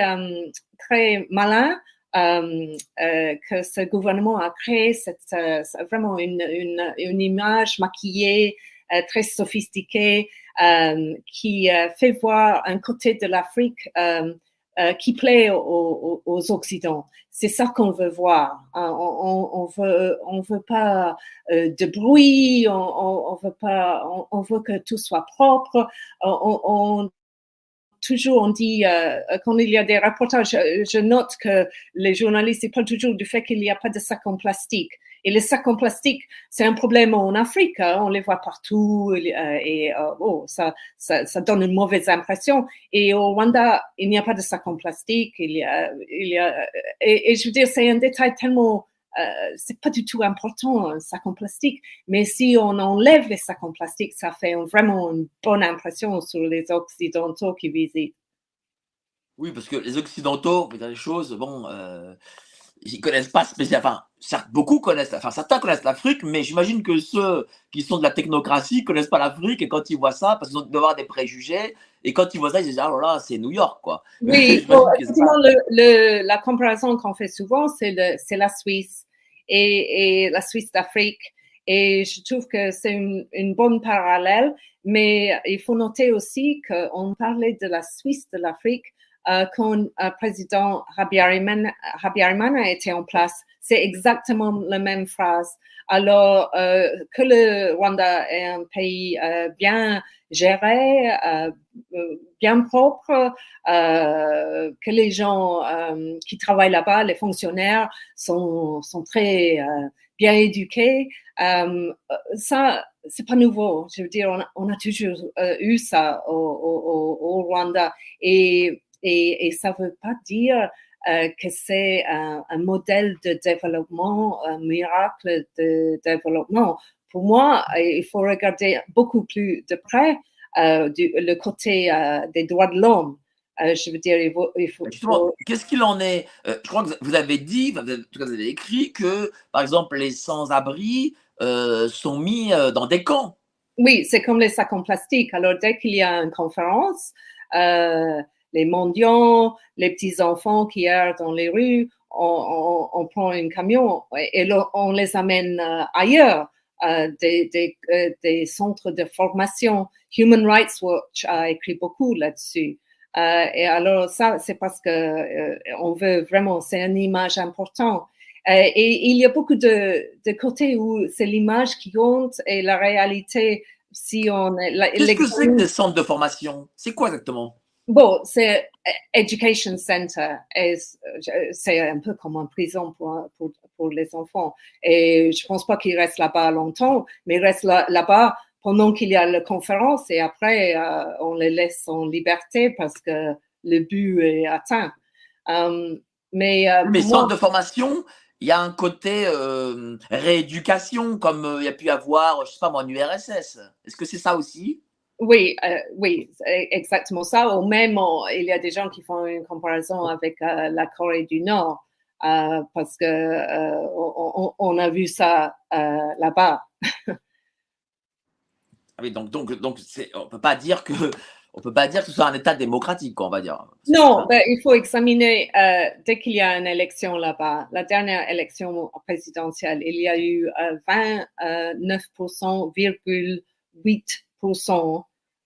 B: très malin euh, euh, que ce gouvernement a créé cette, euh, vraiment une, une, une, image maquillée, euh, très sophistiquée, euh, qui fait voir un côté de l'Afrique qui plaît aux, aux, Occidents. C'est ça qu'on veut voir. On, on, on, veut, on veut pas de bruit, on, on, veut pas, on, veut que tout soit propre. On, toujours, on dit, euh, quand il y a des reportages, je, je note que les journalistes parlent toujours du fait qu'il n'y a pas de sacs en plastique. Et les sacs en plastique, c'est un problème en Afrique. Hein, on les voit partout euh, et euh, oh, ça, ça, ça, donne une mauvaise impression. Et au Rwanda, il n'y a pas de sacs en plastique. Il y a, il y a, et, et je veux dire, c'est un détail tellement euh, c'est pas du tout important un sac en plastique, mais si on enlève les sacs en plastique, ça fait vraiment une bonne impression sur les Occidentaux qui visitent.
A: Oui, parce que les Occidentaux, a des choses, bon, euh, ils connaissent pas spécialement. Enfin, beaucoup connaissent, enfin certains connaissent l'Afrique, mais j'imagine que ceux qui sont de la technocratie connaissent pas l'Afrique et quand ils voient ça, parce qu'ils ont avoir des préjugés, et quand ils voient ça, ils disent ah là c'est New York quoi.
B: Oui, bon, effectivement, le, le, la comparaison qu'on fait souvent, c'est la Suisse et, et la Suisse d'Afrique. Et je trouve que c'est une, une, bonne parallèle, mais il faut noter aussi qu'on parlait de la Suisse de l'Afrique euh, quand le euh, président Habyarimana a été en place. C'est exactement la même phrase. Alors euh, que le Rwanda est un pays euh, bien géré, euh, bien propre, euh, que les gens qui travaillent là-bas, les fonctionnaires, sont, sont très bien éduqués. ça, c'est pas nouveau. Je veux dire, on a, on a toujours eu ça au, au, au Rwanda et et, et ça veut pas dire euh, que c'est un, un, modèle de développement, un miracle de développement. Pour moi, il faut regarder beaucoup plus de près euh, du, le côté euh, des droits de l'homme. Euh, je veux dire, il faut. Faut.
A: Qu'est-ce qu'il en est? Euh, Je crois que vous avez dit, en tout cas, vous avez écrit que, par exemple, les sans-abri euh, sont mis dans des camps.
B: Oui, c'est comme les sacs en plastique. Alors, dès qu'il y a une conférence, les mendiants, les petits enfants qui errent dans les rues, on, on, on prend un camion et, on les amène euh, ailleurs, euh, des, des, euh, des, centres de formation. Human Rights Watch a écrit beaucoup là-dessus. Euh, et alors ça, c'est parce que euh, on veut vraiment, c'est une image importante. et il y a beaucoup de, de côtés où c'est l'image qui compte et la réalité. Si on
A: qu'est-ce que c'est que des centres de formation? C'est quoi exactement?
B: Bon, c'est Education Center, c'est un peu comme une prison pour, pour, pour, les enfants. Et je pense pas qu'ils restent là-bas longtemps, mais ils restent là-bas pendant qu'il y a la conférence et après, euh, on les laisse en liberté parce que le but est atteint. Um, mais
A: euh, mais centre de formation, il y a un côté euh, rééducation comme euh, il y a pu avoir, je sais pas moi, en URSS. Est-ce que c'est ça aussi?
B: Oui, euh, oui, exactement ça. Ou même, il y a des gens qui font une comparaison avec euh, la Corée du Nord euh, parce que euh, on, on, a vu ça euh, là-bas.
A: Ah oui, donc, donc, donc on peut pas dire que on peut pas dire que ce soit un État démocratique, on va dire.
B: Non, ben, il faut examiner euh, dès qu'il y a une élection là-bas. La dernière élection présidentielle, il y a eu 29,8% euh, euh,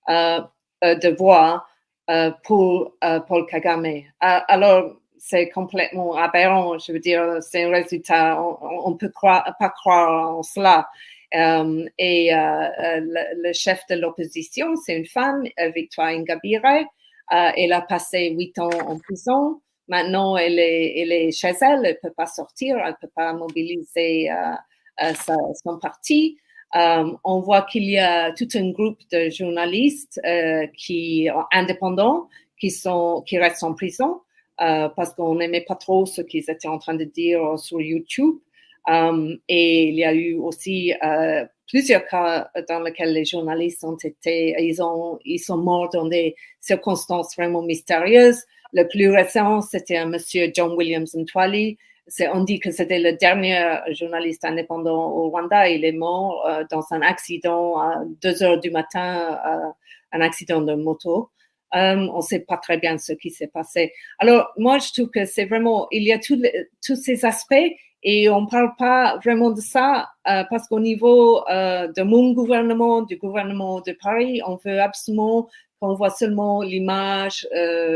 B: de voix euh, pour Paul Kagame. alors, c'est complètement aberrant. Je veux dire, c'est un résultat, on ne peut croire, pas croire en cela. Et le, chef de l'opposition, c'est une femme, Victoire Ingabire. Uh, elle a passé huit ans en prison. Maintenant, elle est, chez elle, elle ne peut pas sortir, elle ne peut pas mobiliser son parti. Euh, on voit qu'il y a tout un groupe de journalistes euh, qui indépendants qui restent en prison euh, parce qu'on n'aimait pas trop ce qu'ils étaient en train de dire sur YouTube. Um, et il y a eu aussi euh, plusieurs cas dans lesquels les journalistes ont été, ils sont morts dans des circonstances vraiment mystérieuses. Le plus récent, c'était un monsieur John Williams Ntwali, on dit que c'était le dernier journaliste indépendant au Rwanda. Il est mort euh, dans un accident à 2 heures du matin, euh, un accident de moto. Euh, on ne sait pas très bien ce qui s'est passé. Alors, moi, je trouve que c'est vraiment, il y a tous ces aspects et on ne parle pas vraiment de ça parce qu'au niveau de mon gouvernement, du gouvernement de Paris, on veut absolument qu'on voit seulement l'image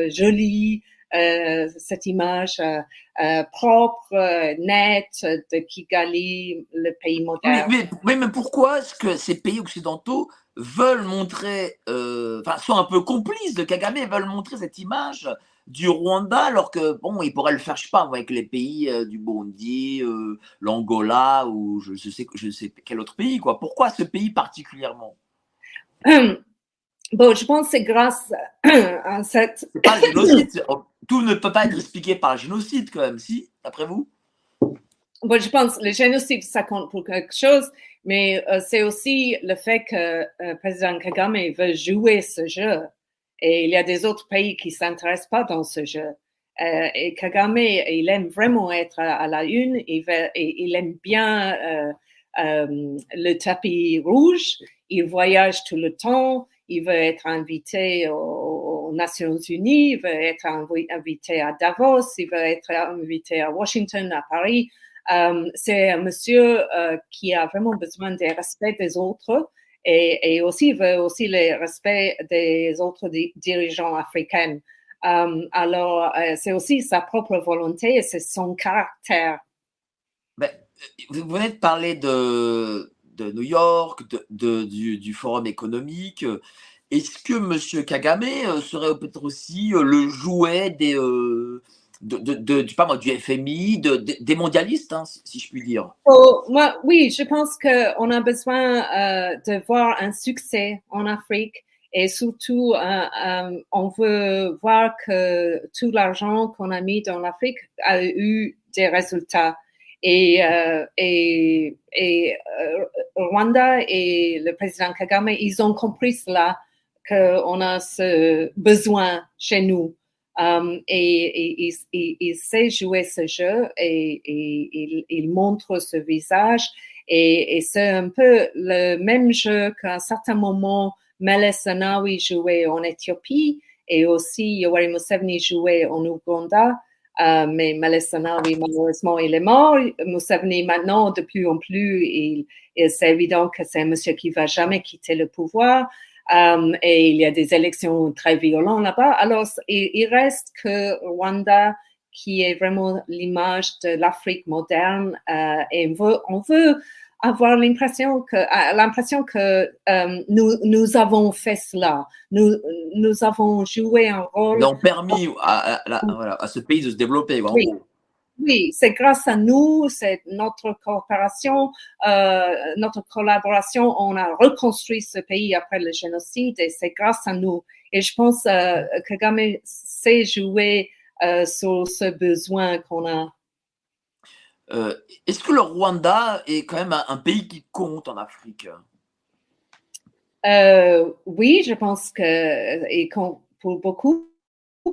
B: jolie, cette image euh, euh, propre, nette de Kigali, le pays moderne.
A: Oui, mais, mais, pourquoi est-ce que ces pays occidentaux veulent montrer euh, enfin, sont un peu complices de Kagame et veulent montrer cette image du Rwanda, alors que bon, ils pourraient le faire, je sais pas, avec les pays du Burundi, l'Angola ou je, sais, je sais quel autre pays, quoi. Pourquoi ce pays particulièrement? [clears throat]
B: Bon, je pense que c'est grâce à cette.
A: C'est pas le génocide. [laughs] Tout ne peut pas être expliqué par le génocide, quand même, si, d'après vous?
B: Bon, je pense que le génocide, ça compte pour quelque chose, mais euh, c'est aussi le fait que le euh, président Kagame veut jouer ce jeu. Et il y a des autres pays qui s'intéressent pas dans ce jeu. Euh, et Kagame, il aime vraiment être à, la une, il, veut, et, il aime bien le tapis rouge, il voyage tout le temps, il veut être invité aux, Nations Unies, il veut être invité à Davos, il veut être invité à Washington, à Paris. Euh, c'est un monsieur euh, qui a vraiment besoin du respect des autres et, et, aussi veut aussi le respect des autres dirigeants africains. Euh, alors, c'est aussi sa propre volonté et c'est son caractère.
A: Ben, vous venez de parler de, de New York, de, du, Forum économique. Est-ce que M. Kagame euh, serait peut-être aussi euh, le jouet des, euh, de, du, pas moi, du FMI, des mondialistes, hein, si je puis dire?
B: Oh, moi, Oui, je pense qu'on a besoin de voir un succès en Afrique et surtout, on veut voir que tout l'argent qu'on a mis dans l'Afrique a eu des résultats. Et, euh, et, et euh, Rwanda et le président Kagame, ils ont compris cela, qu'on a ce besoin chez nous. Um, et, il sait jouer ce jeu et, il, il, montre ce visage. Et, c'est un peu le même jeu qu'à un certain moment, Meles Zenawi jouait en Éthiopie et aussi Yoweri Museveni jouait en Ouganda. Euh, mais Malesanawi, malheureusement, il est mort. Museveni, maintenant, de plus en plus, il, c'est évident que c'est un monsieur qui va jamais quitter le pouvoir. Euh, et il y a des élections très violentes là-bas. Alors, il, reste que Rwanda, qui est vraiment l'image de l'Afrique moderne, euh, et on veut, on veut avoir l'impression que l'impression que euh, nous nous avons fait cela. Nous nous avons joué un rôle
A: nous avons permis à, à, ce pays de se développer
B: oui, oui c'est grâce à nous c'est notre coopération euh, notre collaboration. On a reconstruit ce pays après le génocide et c'est grâce à nous. Et je pense euh, que Kagame sait jouer euh, sur ce besoin qu'on a
A: euh, est-ce que le Rwanda est quand même un, pays qui compte en Afrique?
B: Euh, Oui, je pense que et pour beaucoup,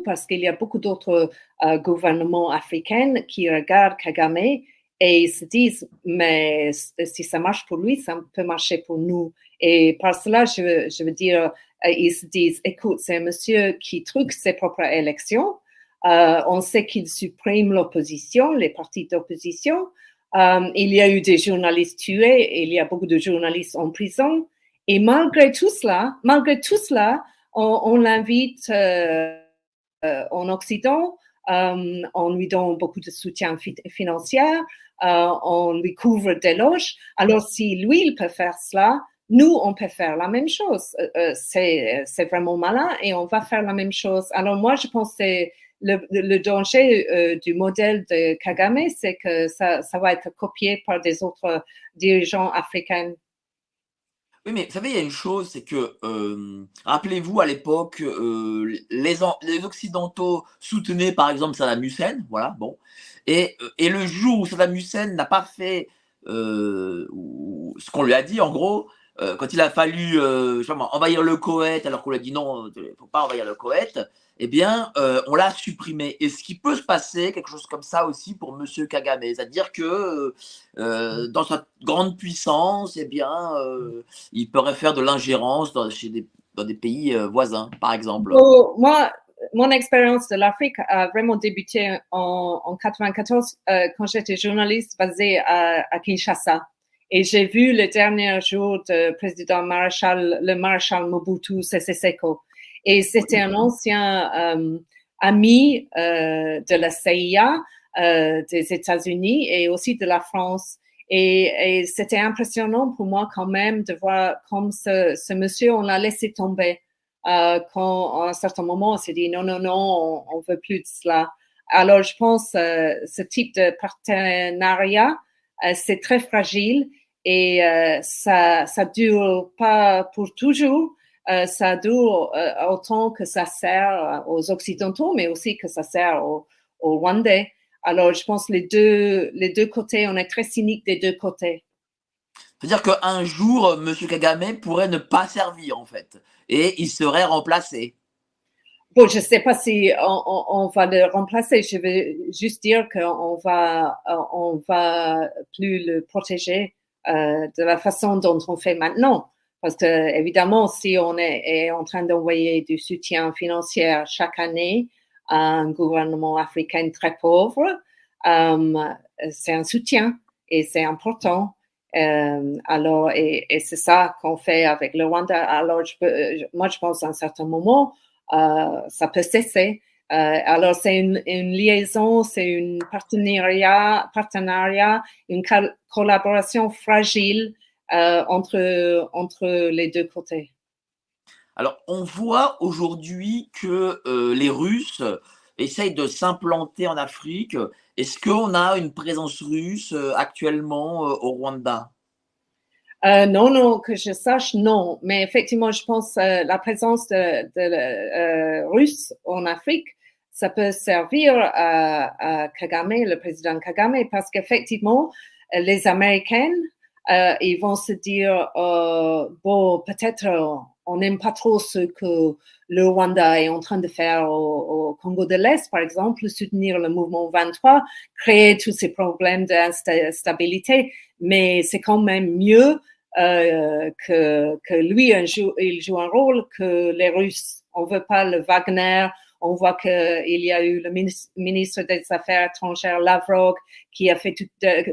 B: parce qu'il y a beaucoup d'autres euh, gouvernements africains qui regardent Kagame et se disent, mais si ça marche pour lui, ça peut marcher pour nous. Et par cela, je, je veux dire, ils se disent, écoute, c'est un monsieur qui truque ses propres élections euh, on sait qu'il supprime l'opposition, les partis d'opposition. Euh, il y a eu des journalistes tués, il y a beaucoup de journalistes en prison. Et malgré tout cela, malgré tout cela, on, l'invite euh, en Occident, on lui donne beaucoup de soutien financier, on lui couvre des loges. Alors si lui, il peut faire cela, nous, on peut faire la même chose. c'est vraiment malin et on va faire la même chose. Alors moi, je pense que le, danger euh, du modèle de Kagame, c'est que ça, va être copié par des autres dirigeants africains.
A: Oui, mais vous savez, il y a une chose, c'est que, euh, rappelez-vous, à l'époque, euh, les, Occidentaux soutenaient, par exemple, Saddam Hussein, voilà, bon, et, et le jour où Saddam Hussein n'a pas fait ce qu'on lui a dit, en gros, quand il a fallu envahir le Koweït, alors qu'on lui a dit non, il ne faut pas envahir le Koweït, eh bien, euh, on l'a supprimé. Et ce qui peut se passer, quelque chose comme ça aussi pour Monsieur Kagame, c'est-à-dire que euh, dans sa grande puissance, eh bien, euh, il pourrait faire de l'ingérence dans, des, dans des pays voisins, par exemple.
B: Oh, moi, mon expérience de l'Afrique a vraiment débuté en, en 94 quand j'étais journaliste basée à, à Kinshasa. Et j'ai vu le dernier jour du président maréchal, le maréchal Mobutu Sese Seko. Et c'était un ancien euh, ami euh, de la CIA euh, des États-Unis et aussi de la France. Et, et c'était impressionnant pour moi quand même de voir comme ce, ce monsieur, on l'a laissé tomber. euh, quand à un certain moment on s'est dit non, non, non, on, ne veut plus de cela. Alors je pense euh, ce type de partenariat, euh, c'est très fragile et ça ça dure pas pour toujours. Ça dure autant que ça sert aux Occidentaux, mais aussi que ça sert aux, aux Rwandais. Alors, je pense les deux, les deux côtés, on est très cynique des deux côtés.
A: C'est-à-dire qu'un jour, M. Kagame pourrait ne pas servir, en fait, et il serait remplacé.
B: Bon, je ne sais pas si on, va le remplacer. Je veux juste dire qu'on va, on va plus le protéger euh, de la façon dont on fait maintenant. Parce que, évidemment, si on est, en train d'envoyer du soutien financier chaque année à un gouvernement africain très pauvre, euh, c'est un soutien et c'est important. Euh, alors, et, c'est ça qu'on fait avec le Rwanda. Alors, peux, moi, je pense à un certain moment, euh, ça peut cesser. Euh, alors, c'est une, liaison, c'est une partenariat, partenariat, une collaboration fragile euh, entre, entre les deux côtés.
A: Alors, on voit aujourd'hui que euh, les Russes essayent de s'implanter en Afrique. Est-ce qu'on a une présence russe euh, actuellement euh, au Rwanda?
B: Euh, non, non, que je sache, non. Mais effectivement, je pense euh, la présence de, de euh, Russes en Afrique, ça peut servir à, à Kagame, le président Kagame, parce qu'effectivement, les Américains, ils vont se dire, bon, peut-être on n'aime pas trop ce que le Rwanda est en train de faire au, Congo de l'Est, par exemple, soutenir le mouvement 23, créer tous ces problèmes d'instabilité, mais c'est quand même mieux euh, que, que lui, un il joue un rôle que les Russes. On veut pas le Wagner. On voit qu'il y a eu le ministre des Affaires étrangères Lavrov qui a fait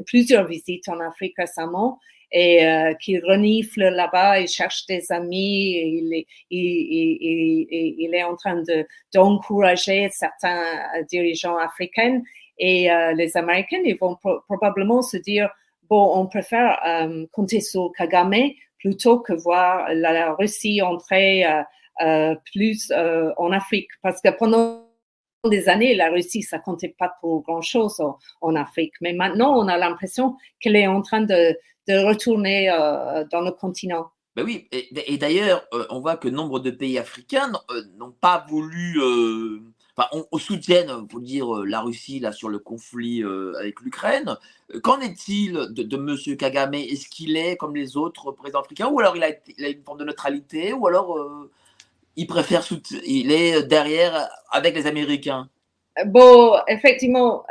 B: plusieurs visites en Afrique récemment et euh, qui renifle là-bas, il cherche des amis, il, est, en train de d'encourager certains dirigeants africains et euh, les Américains, ils vont probablement se dire bon, on préfère euh, compter sur Kagame plutôt que voir la, Russie entrer euh, euh, plus euh, en Afrique, parce que pendant des années, la Russie, ça comptait pas pour grand-chose en, Afrique. Mais maintenant, on a l'impression qu'elle est en train de, retourner euh, dans le continent.
A: Ben oui, et, d'ailleurs, euh, on voit que nombre de pays africains n'ont euh, pas voulu, euh, on, on soutiennent, pour dire, la Russie là sur le conflit avec l'Ukraine. Qu'en est-il de, de Monsieur Kagame? Est-ce qu'il est comme les autres présidents africains, ou alors il a, il a une forme de neutralité, ou alors il préfère, il est derrière avec les Américains
B: Bon, effectivement,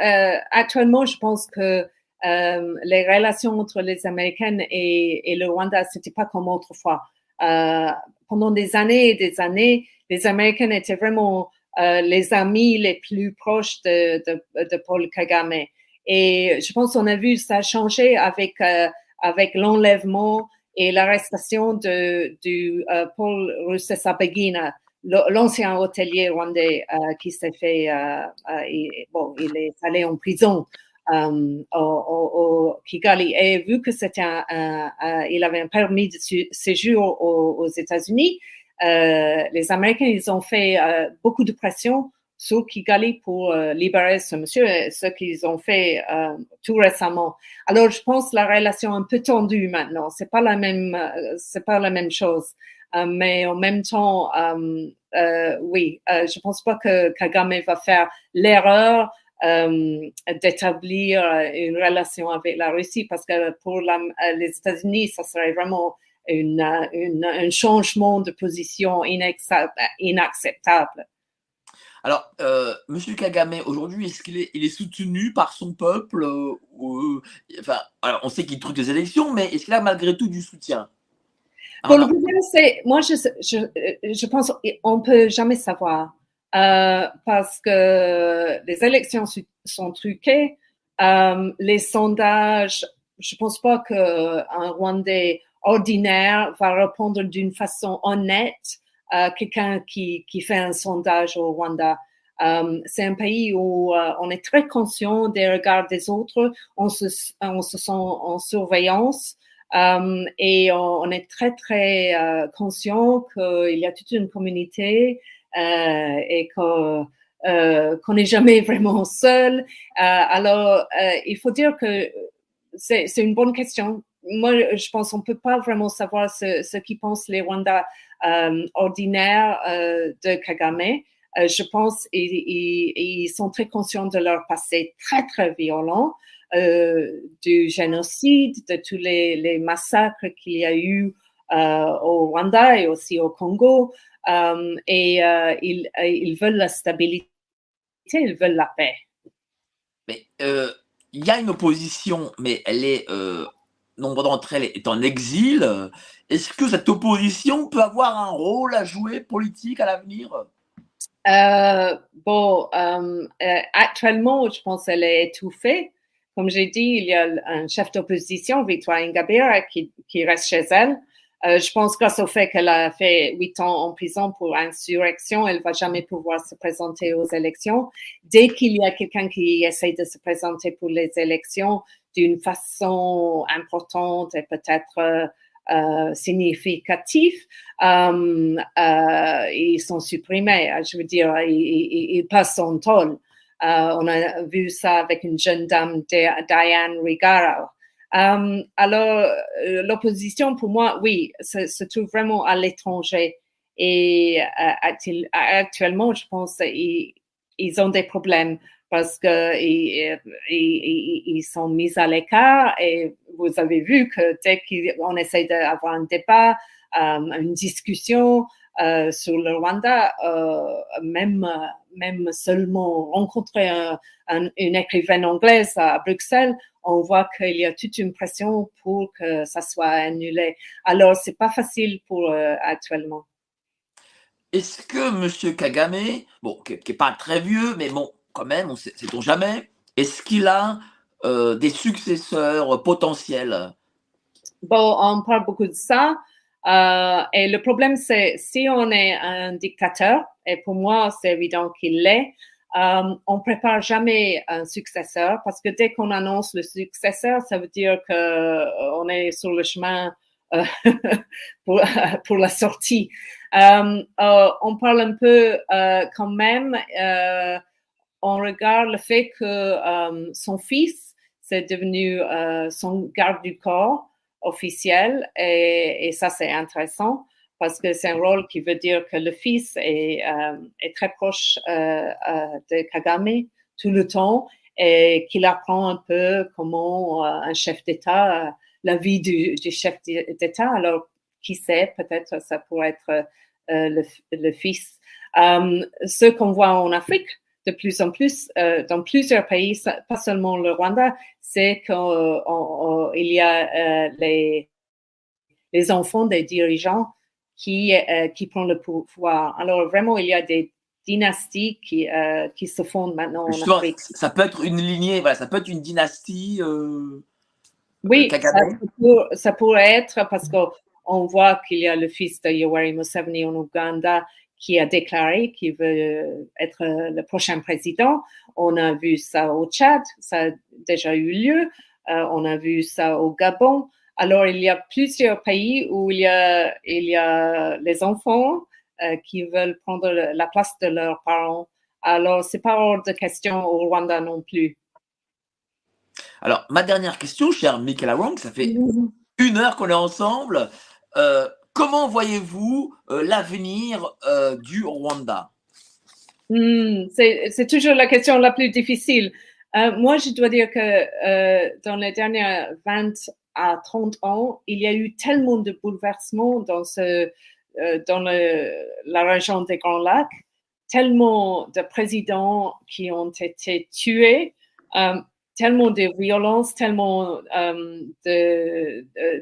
B: actuellement, je pense que euh, les relations entre les Américaines et, le Rwanda, c'était pas comme autrefois. Euh, pendant des années et des années, les Américaines étaient vraiment euh, les amis les plus proches de, de, Paul Kagame. Et je pense qu'on a vu ça changer avec euh, avec l'enlèvement et l'arrestation de du euh, Paul l'ancien hôtelier rwandais euh, qui s'est fait et, bon, il est allé en prison euh, au, Kigali. Et vu que c'était un, il avait un permis de séjour aux, aux États-Unis, euh, les Américains, ils ont fait euh, beaucoup de pression sur Kigali pour euh, libérer ce monsieur, ce qu'ils ont fait euh, tout récemment. Alors, je pense la relation est un peu tendue maintenant. C'est pas la même, c'est pas la même chose. mais en même temps, oui, je pense pas que Kagame va faire l'erreur euh, d'établir euh, une relation avec la Russie parce que pour la, euh, les États-Unis, ça serait vraiment une, une, un changement de position inacceptable.
A: Alors, euh, Monsieur Kagame, aujourd'hui, est-ce qu'il est, soutenu par son peuple euh, Enfin, on sait qu'il truque des élections, mais est-ce qu'il a malgré tout du soutien?
B: C'est, moi, je, je pense qu'on peut jamais savoir. Euh, parce que les élections sont truquées. Euh, les sondages, je pense pas qu'un Rwandais ordinaire va répondre d'une façon honnête quelqu'un qui, qui fait un sondage au Rwanda. Euh, c'est un pays où euh, on est très conscient des regards des autres, on se, on se sent en surveillance. Euh, et on, est très, très euh, conscient qu'il y a toute une communauté euh, et euh, qu'on n'est jamais [laughs] vraiment seul. Euh, alors, euh, il faut dire que c'est une bonne question. Moi, je pense qu'on peut pas vraiment savoir ce, ce qu'ils pensent les Rwandais ordinaires de Kagame. je pense qu'ils ils sont très conscients de leur passé très, très violent. Euh, du génocide, de tous les, massacres qu'il y a eu euh, au Rwanda et aussi au Congo. Euh, et ils, ils, veulent la stabilité, ils veulent la paix.
A: Mais il y a une opposition, mais elle est, nombre d'entre elles est en exil. Est-ce que cette opposition peut avoir un rôle à jouer politique à l'avenir?
B: Euh, Bon, euh, actuellement, je pense qu'elle est étouffée. Comme j'ai dit, il y a un chef d'opposition, Victoire Ingabire, qui, qui, reste chez elle. Euh, je pense grâce au fait qu'elle a fait huit ans en prison pour insurrection, elle va jamais pouvoir se présenter aux élections. Dès qu'il y a quelqu'un qui essaie de se présenter pour les élections d'une façon importante et peut-être euh, euh significative, euh, euh, ils sont supprimés. Je veux dire, ils, passent en tôle. On a vu ça avec une jeune dame, Diane Rigaro. Alors, l'opposition, pour moi, oui, se, trouve vraiment à l'étranger. Et actuellement, je pense qu'ils ils ont des problèmes parce que ils, ils, ils, sont mis à l'écart. Et vous avez vu que dès qu'on essaie d'avoir un débat, euh, une discussion euh, sur le Rwanda, euh, même même seulement rencontrer un, un, une écrivaine anglaise à Bruxelles, on voit qu'il y a toute une pression pour que ça soit annulé. Alors, c'est pas facile pour actuellement.
A: Est-ce que M. Kagame, bon, qui n'est pas très vieux, mais bon, quand même, on sait, sait-on jamais, est-ce qu'il a euh, des successeurs potentiels?
B: Bon, on parle beaucoup de ça. Euh, et le problème, c'est si on est un dictateur, et pour moi, c'est évident qu'il l'est, euh, on prépare jamais un successeur parce que dès qu'on annonce le successeur, ça veut dire que euh, on est sur le chemin [laughs] [laughs] pour, la sortie. On parle un peu quand même, on regarde le fait que son fils, c'est devenu son garde du corps officiel et, et ça c'est intéressant parce que c'est un rôle qui veut dire que le fils est, euh, est très proche euh, euh, de Kagame tout le temps et qu'il apprend un peu comment un chef d'État, la vie du, du chef d'État. Alors, qui sait, peut-être ça pourrait être le, le, fils. ce qu'on voit en Afrique, de plus en plus euh, dans plusieurs pays, pas seulement le Rwanda, c'est qu'il y a euh, les, les enfants des dirigeants qui, euh, qui prennent le pouvoir. Alors vraiment, il y a des dynasties qui, qui se fondent maintenant en Afrique.
A: Ça peut être une lignée, voilà, ça peut être une dynastie.
B: oui, ça, ça, pourrait être parce qu'on voit qu'il y a le fils de Yoweri Museveni en Ouganda qui a déclaré qu'il veut être le prochain président. On a vu ça au Tchad, ça a déjà eu lieu. Euh, on a vu ça au Gabon. Alors, il y a plusieurs pays où il y a, il y a les enfants euh, qui veulent prendre la place de leurs parents. Alors, c'est pas hors de question au Rwanda non plus.
A: Alors, ma dernière question, cher Michaela Wang, ça fait une heure qu'on est ensemble. Euh, Comment voyez-vous euh, l'avenir euh, du Rwanda?
B: Hmm, C'est toujours la question la plus difficile. Euh, moi, je dois dire que dans les dernières 20 à 30 ans, il y a eu tellement de bouleversements dans, ce, dans le, la région des Grands Lacs, tellement de présidents qui ont été tués, tellement de violences, tellement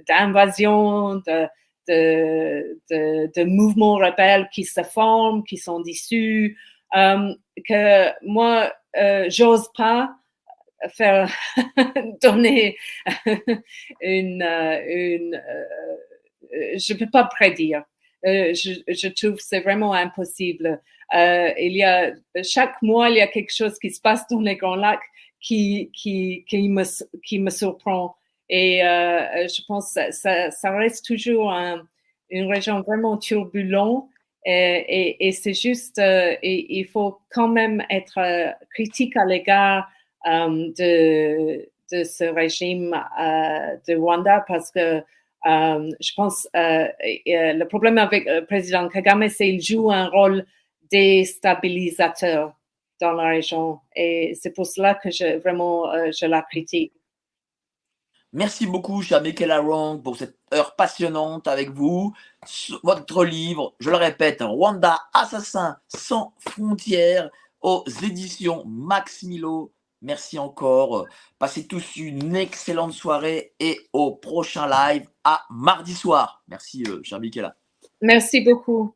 B: d'invasions, de, de, mouvements rebelles qui se forment, qui sont issus, euh, que moi, euh, j'ose pas faire [laughs] donner une, euh, une je peux pas prédire. je, trouve c'est vraiment impossible. il y a chaque mois il y a quelque chose qui se passe dans les Grands Lacs qui qui qui me qui me surprend Et je pense que ça, reste toujours une région vraiment turbulente. Et, et, c'est juste, il faut quand même être critique à l'égard de, ce régime de Rwanda parce que euh, je pense euh, le problème avec le président Kagame, c'est qu'il joue un rôle déstabilisateur dans la région. Et c'est pour cela que vraiment euh, je la critique.
A: Merci beaucoup, cher Michael Arong, pour cette heure passionnante avec vous. Votre livre, je le répète, Rwanda, assassin sans frontières, aux éditions Max Milo. Merci encore. Passez tous une excellente soirée et au prochain live à mardi soir. Merci, euh, cher Michaela.
B: Merci beaucoup.